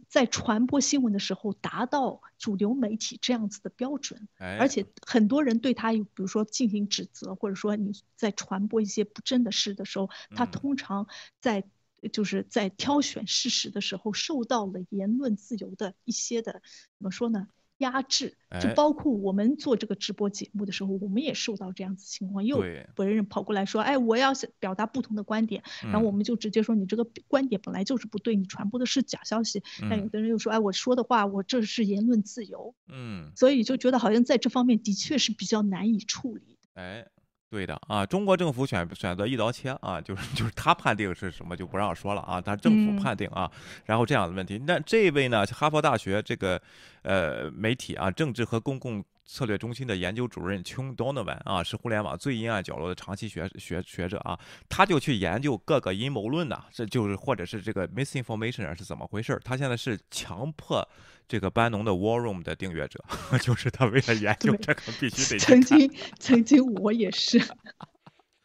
在传播新闻的时候达到主流媒体这样子的标准，而且很多人对他有，比如说进行指责，或者说你在传播一些不真的事的时候，他通常在就是在挑选事实的时候受到了言论自由的一些的怎么说呢？压制，就包括我们做这个直播节目的时候，我们也受到这样子情况，又有人跑过来说，哎，我要表达不同的观点，然后我们就直接说你这个观点本来就是不对，你传播的是假消息。但有的人又说，哎，我说的话，我这是言论自由，嗯，所以就觉得好像在这方面的确是比较难以处理。哎。对的啊，中国政府选选择一刀切啊，就是 就是他判定是什么就不让说了啊，他政府判定啊，然后这样的问题。那这位呢，哈佛大学这个呃媒体啊，政治和公共策略中心的研究主任 Chung Donovan 啊，是互联网最阴暗角落的长期学学学者啊，他就去研究各个阴谋论呐，这就是或者是这个 misinformation 是怎么回事他现在是强迫。这个班农的 War Room 的订阅者，就是他为了研究这个必须得曾经，曾经我也是。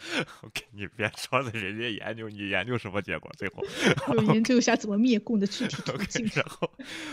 OK，你别说了，人家研究你研究什么结果？最后 就研究一下怎么灭共的具体途径。然后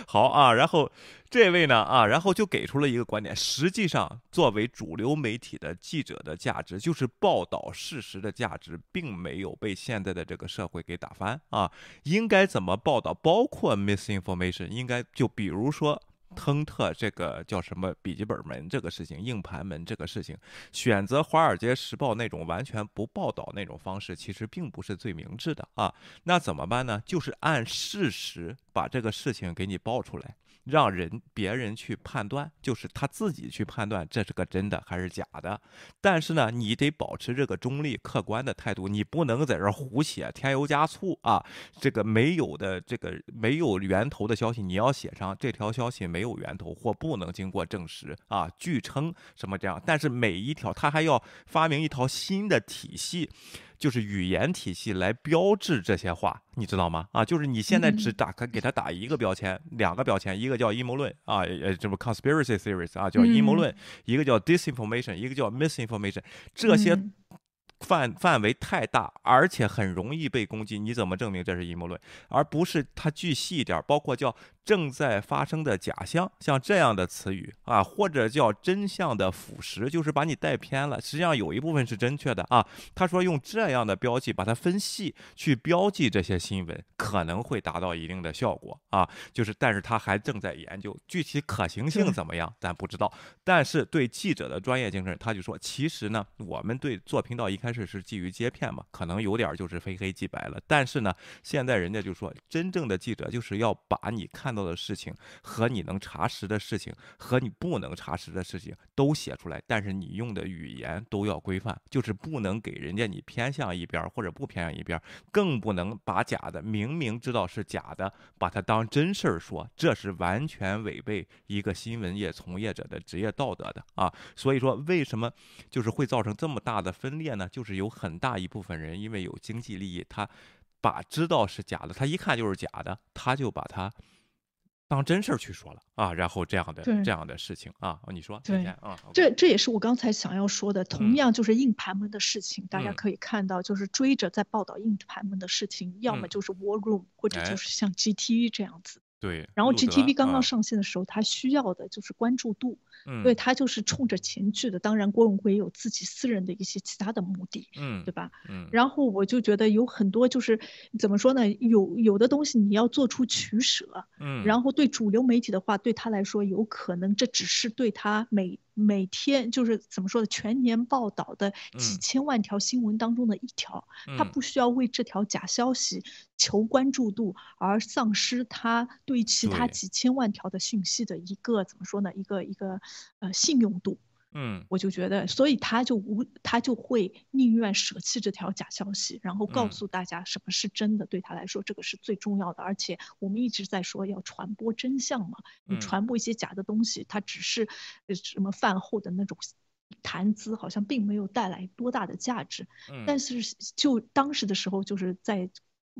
好啊，然后这位呢啊，然后就给出了一个观点：实际上，作为主流媒体的记者的价值，就是报道事实的价值，并没有被现在的这个社会给打翻啊。应该怎么报道？包括 misinformation，应该就比如说。亨特这个叫什么笔记本门这个事情，硬盘门这个事情，选择《华尔街时报》那种完全不报道那种方式，其实并不是最明智的啊。那怎么办呢？就是按事实把这个事情给你报出来。让人别人去判断，就是他自己去判断这是个真的还是假的。但是呢，你得保持这个中立客观的态度，你不能在这儿胡写，添油加醋啊！这个没有的，这个没有源头的消息，你要写上这条消息没有源头或不能经过证实啊，据称什么这样。但是每一条他还要发明一套新的体系。就是语言体系来标志这些话，你知道吗？啊，就是你现在只打开给他打一个标签，两个标签，一个叫阴谋论啊，呃，这不 conspiracy theories 啊，叫阴谋论，一个叫 disinformation，一个叫 misinformation，这些。范范围太大，而且很容易被攻击。你怎么证明这是阴谋论？而不是它巨细一点，包括叫正在发生的假象，像这样的词语啊，或者叫真相的腐蚀，就是把你带偏了。实际上有一部分是正确的啊。他说用这样的标记把它分析，去标记这些新闻，可能会达到一定的效果啊。就是，但是他还正在研究具体可行性怎么样，咱不知道。但是对记者的专业精神，他就说，其实呢，我们对做频道一开始。是是基于接片嘛，可能有点就是非黑即白了。但是呢，现在人家就说，真正的记者就是要把你看到的事情和你能查实的事情和你不能查实的事情都写出来。但是你用的语言都要规范，就是不能给人家你偏向一边或者不偏向一边，更不能把假的明明知道是假的，把它当真事儿说，这是完全违背一个新闻业从业者的职业道德的啊。所以说，为什么就是会造成这么大的分裂呢？就就是有很大一部分人，因为有经济利益，他把知道是假的，他一看就是假的，他就把它当真事儿去说了啊。然后这样的这样的事情啊，你说对啊，这这也是我刚才想要说的。同样就是硬盘们的事情，大家可以看到，就是追着在报道硬盘们的事情，要么就是 War Room，或者就是像 GTV 这样子。对。然后 GTV 刚刚上线的时候，它需要的就是关注度。嗯，对他就是冲着钱去的。当然，郭荣辉有自己私人的一些其他的目的，嗯，对吧？嗯，然后我就觉得有很多就是怎么说呢？有有的东西你要做出取舍，嗯，然后对主流媒体的话，对他来说有可能这只是对他每每天就是怎么说的全年报道的几千万条新闻当中的一条，他不需要为这条假消息求关注度而丧失他对其他几千万条的信息的一个怎么说呢？一个一个。呃，信用度，嗯，我就觉得，所以他就无，他就会宁愿舍弃这条假消息，然后告诉大家什么是真的，对他来说这个是最重要的。而且我们一直在说要传播真相嘛，你传播一些假的东西，它只是什么饭后的那种谈资，好像并没有带来多大的价值。但是就当时的时候，就是在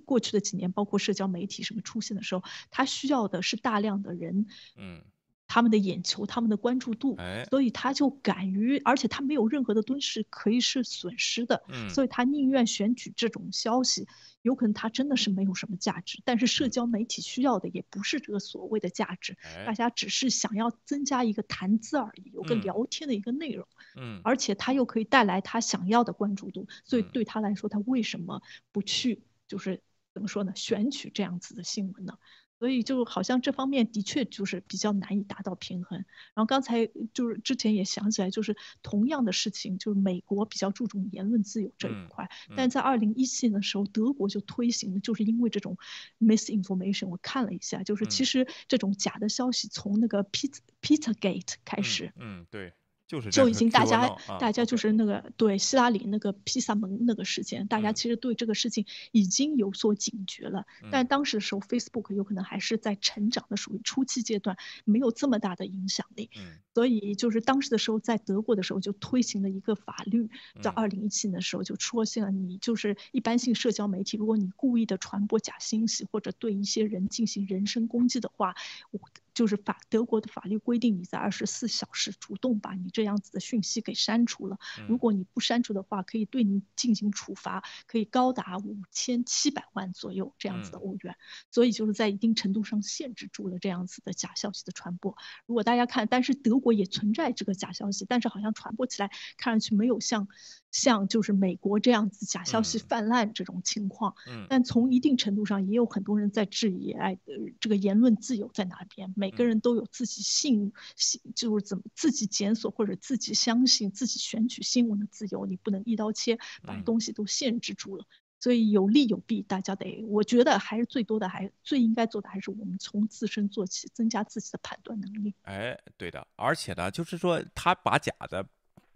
过去的几年，包括社交媒体什么出现的时候，他需要的是大量的人。嗯。他们的眼球，他们的关注度，所以他就敢于，而且他没有任何的敦是可以是损失的，所以他宁愿选取这种消息，有可能他真的是没有什么价值，但是社交媒体需要的也不是这个所谓的价值，大家只是想要增加一个谈资而已，有个聊天的一个内容，嗯，而且他又可以带来他想要的关注度，所以对他来说，他为什么不去就是怎么说呢，选取这样子的新闻呢？所以就好像这方面的确就是比较难以达到平衡。然后刚才就是之前也想起来，就是同样的事情，就是美国比较注重言论自由这一块，但在二零一七年的时候，德国就推行了，就是因为这种 misinformation。我看了一下，就是其实这种假的消息从那个 Peter Peter Gate 开始。嗯，对。就是就已经大家大家就是那个对希拉里那个披萨门那个事件，大家其实对这个事情已经有所警觉了。但当时的时候，Facebook 有可能还是在成长的属于初期阶段，没有这么大的影响力。所以就是当时的时候，在德国的时候就推行了一个法律，在二零一七年的时候就出现了，你就是一般性社交媒体，如果你故意的传播假信息或者对一些人进行人身攻击的话，我。就是法德国的法律规定，你在二十四小时主动把你这样子的讯息给删除了。如果你不删除的话，可以对你进行处罚，可以高达五千七百万左右这样子的欧元。所以就是在一定程度上限制住了这样子的假消息的传播。如果大家看，但是德国也存在这个假消息，但是好像传播起来看上去没有像。像就是美国这样子假消息泛滥这种情况，嗯，但从一定程度上也有很多人在质疑，哎，呃这个言论自由在哪边？每个人都有自己信信，就是怎么自己检索或者自己相信、自己选取新闻的自由，你不能一刀切把东西都限制住了。所以有利有弊，大家得，我觉得还是最多的，还最应该做的还是我们从自身做起，增加自己的判断能力。哎，对的，而且呢，就是说他把假的。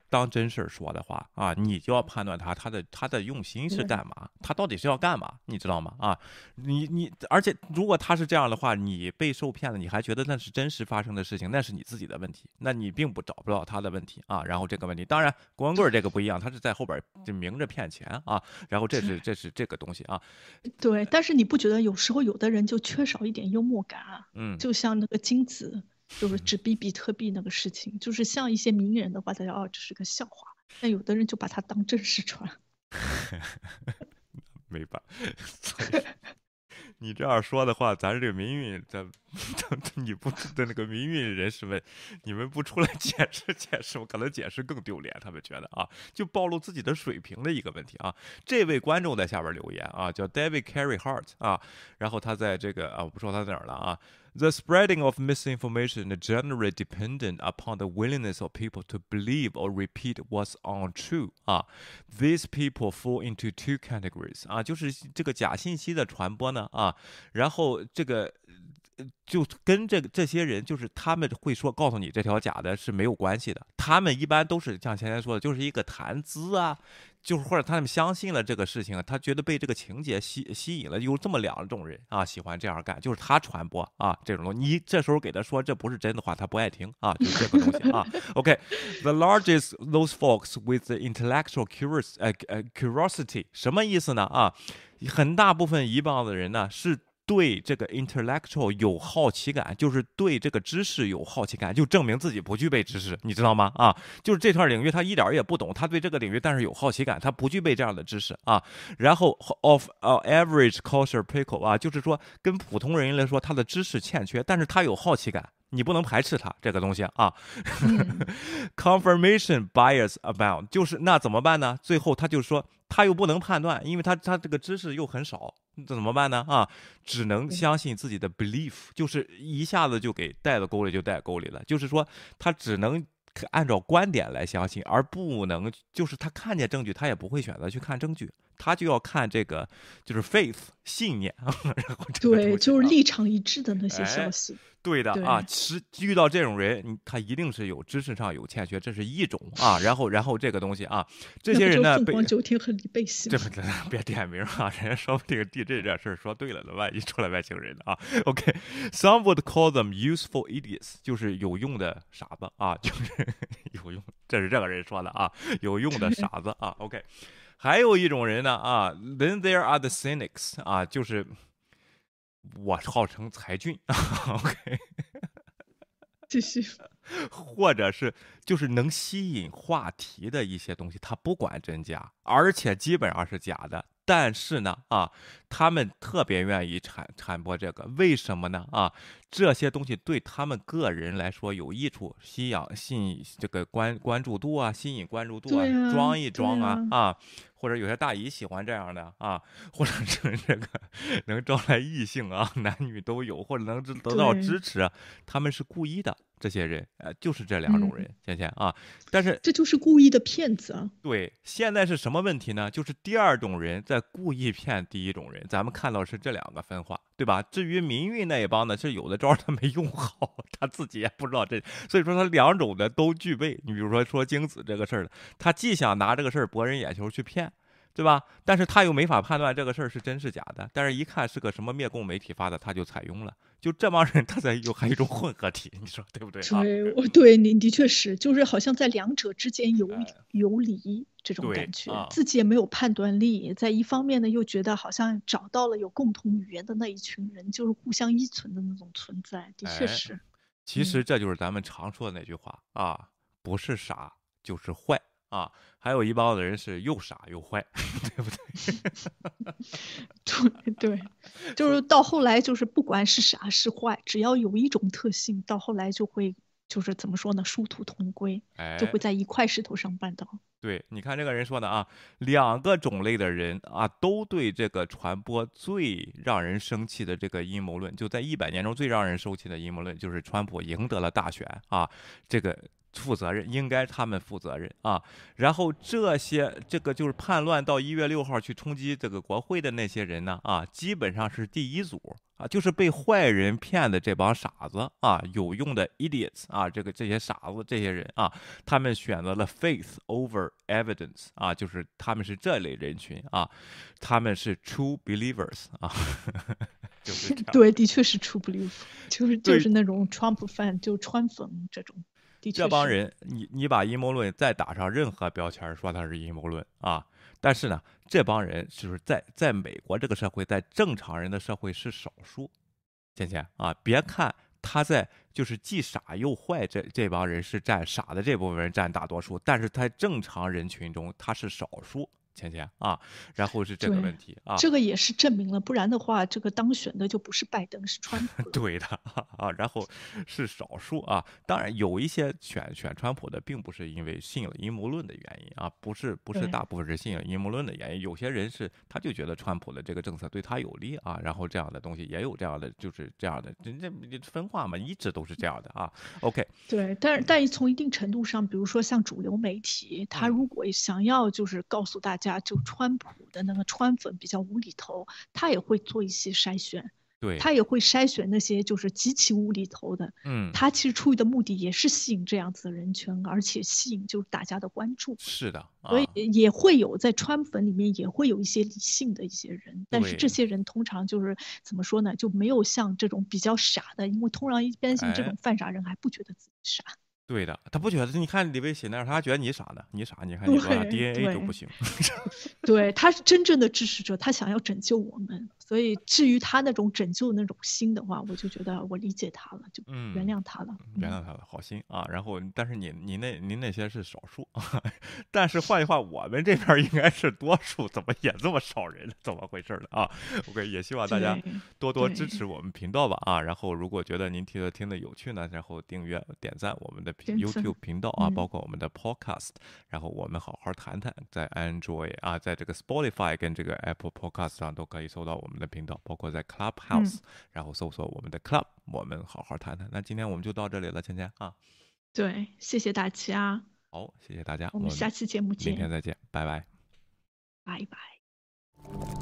当真事儿说的话啊，你就要判断他他的他的用心是干嘛，他到底是要干嘛，你知道吗？啊，你你，而且如果他是这样的话，你被受骗了，你还觉得那是真实发生的事情，那是你自己的问题，那你并不找不到他的问题啊。然后这个问题，当然光棍这个不一样，他是在后边就明着骗钱啊。然后这是这是这个东西啊。对，但是你不觉得有时候有的人就缺少一点幽默感啊？嗯，就像那个金子。就是指比比特币那个事情，就是像一些名人的话，大家哦这是个笑话，但有的人就把它当正事传。没吧？你这样说的话，咱这个民运，咱你不的那个民运人士们，你们不出来解释解释，我可能解释更丢脸。他们觉得啊，就暴露自己的水平的一个问题啊。这位观众在下边留言啊，叫 David Carey Hart 啊，然后他在这个啊，我不说他在哪儿了啊。The spreading of misinformation is generally dependent upon the willingness of people to believe or repeat what's untrue. 啊，these people fall into two categories. 啊，就是这个假信息的传播呢，啊，然后这个就跟这个这些人，就是他们会说告诉你这条假的是没有关系的。他们一般都是像前天说的，就是一个谈资啊。就是或者他们相信了这个事情，他觉得被这个情节吸吸引了，有这么两种人啊，喜欢这样干，就是他传播啊这种东西。你这时候给他说这不是真的话，他不爱听啊，就这个东西啊。OK，the largest those folks with the intellectual curious 呃呃 curiosity 什么意思呢？啊，很大部分一帮的人呢是。对这个 intellectual 有好奇感，就是对这个知识有好奇感，就证明自己不具备知识，你知道吗？啊，就是这块领域他一点也不懂，他对这个领域但是有好奇感，他不具备这样的知识啊。然后 of average culture people 啊，就是说跟普通人来说，他的知识欠缺，但是他有好奇感，你不能排斥它这个东西啊。Confirmation bias abound，就是那怎么办呢？最后他就说他又不能判断，因为他他这个知识又很少。这怎么办呢？啊，只能相信自己的 belief，就是一下子就给带到沟里，就带沟里了。就是说，他只能按照观点来相信，而不能就是他看见证据，他也不会选择去看证据。他就要看这个就是 faith 信念，然后对，就是立场一致的那些消息。对的啊，是遇到这种人，他一定是有知识上有欠缺，这是一种啊。然后，然后这个东西啊，这些人呢，凤凰九天和李贝西，这不别点名啊，人家说不定地震这事儿说对了呢，万一出来外星人啊。OK，some would call them useful idiots，就是有用的傻子啊，就是有用，这是这个人说的啊，有用的傻子啊。OK，还有一种人呢啊，then there are the cynics 啊，就是。我号称才俊，OK，继续，或者是就是能吸引话题的一些东西，他不管真假，而且基本上是假的。但是呢，啊，他们特别愿意传传播这个，为什么呢？啊，这些东西对他们个人来说有益处，吸氧吸引这个关关注度啊，吸引关注度啊，装一装啊，啊。或者有些大姨喜欢这样的啊，或者是这个能招来异性啊，男女都有，或者能得到支持，他们是故意的。这些人，呃，就是这两种人，芊芊啊。但是这就是故意的骗子啊。对，现在是什么问题呢？就是第二种人在故意骗第一种人。咱们看到是这两个分化，对吧？至于民运那一帮呢，是有的招他没用好，他自己也不知道这，所以说他两种的都具备。你比如说说精子这个事儿他既想拿这个事儿博人眼球去骗。对吧？但是他又没法判断这个事儿是真是假的，但是一看是个什么灭共媒体发的，他就采用了。就这帮人，他在有还有一种混合体，你说对不对？对，我对你的确是，就是好像在两者之间游游离这种感觉，自己也没有判断力。在一方面呢，又觉得好像找到了有共同语言的那一群人，就是互相依存的那种存在，的确是。其实这就是咱们常说的那句话啊，不是傻就是坏。啊，还有一帮子人是又傻又坏，对不对？对对，就是到后来，就是不管是傻是坏，只要有一种特性，到后来就会就是怎么说呢？殊途同归，就会在一块石头上绊倒。对，你看这个人说的啊，两个种类的人啊，都对这个传播最让人生气的这个阴谋论，就在一百年中最让人生气的阴谋论，就是川普赢得了大选啊，这个。负责任应该他们负责任啊，然后这些这个就是叛乱到一月六号去冲击这个国会的那些人呢啊，基本上是第一组啊，就是被坏人骗的这帮傻子啊，有用的 idiots 啊，这个这些傻子这些人啊，他们选择了 faith over evidence 啊，就是他们是这类人群啊，他们是 true believers 啊，就是 对，的确是 true believers，就是就是那种 Trump fan 就川粉这种。这帮人，你你把阴谋论再打上任何标签，说他是阴谋论啊！但是呢，这帮人就是在在美国这个社会，在正常人的社会是少数。倩倩啊，别看他在就是既傻又坏，这这帮人是占傻的这部分人占大多数，但是在正常人群中他是少数。芊芊啊，然后是这个问题啊，这个也是证明了，不然的话，这个当选的就不是拜登，是川普。对的啊，然后是少数啊，当然有一些选选川普的，并不是因为信了阴谋论的原因啊，不是不是大部分是信了阴谋论的原因，有些人是他就觉得川普的这个政策对他有利啊，然后这样的东西也有这样的，就是这样的，人家分化嘛，一直都是这样的啊。OK，对，但是但是从一定程度上，比如说像主流媒体，他如果想要就是告诉大家。就川普的那个川粉比较无厘头，他也会做一些筛选，对。他也会筛选那些就是极其无厘头的，嗯，他其实出于的目的也是吸引这样子的人群，而且吸引就是大家的关注，是的，所以也会有在川粉里面也会有一些理性的一些人，但是这些人通常就是怎么说呢，就没有像这种比较傻的，因为通常一般性这种犯傻人还不觉得自己傻。对的，他不觉得。你看李维写那样，他觉得你傻呢，你傻。你看你说 DNA 都不行。对，他是真正的支持者，他想要拯救我们。所以，至于他那种拯救那种心的话，我就觉得我理解他了，就原谅他了，原谅他了，好心啊。然后，但是你你那您那些是少数，但是换句话，我们这边应该是多数，怎么也这么少人？怎么回事了啊？OK，也希望大家多多支持我们频道吧啊。然后，如果觉得您听的听的有趣呢，然后订阅点赞我们的 YouTube 频道啊，包括我们的 Podcast，然后我们好好谈谈，在 Android 啊，在这个 Spotify 跟这个 Apple Podcast 上都可以搜到我们。的频道，包括在 Clubhouse，然后搜索我们的 Club，我们好好谈谈。那今天我们就到这里了，芊芊啊。对，谢谢大家。好，谢谢大家，我们下期节目见，明天再见，拜拜，拜拜。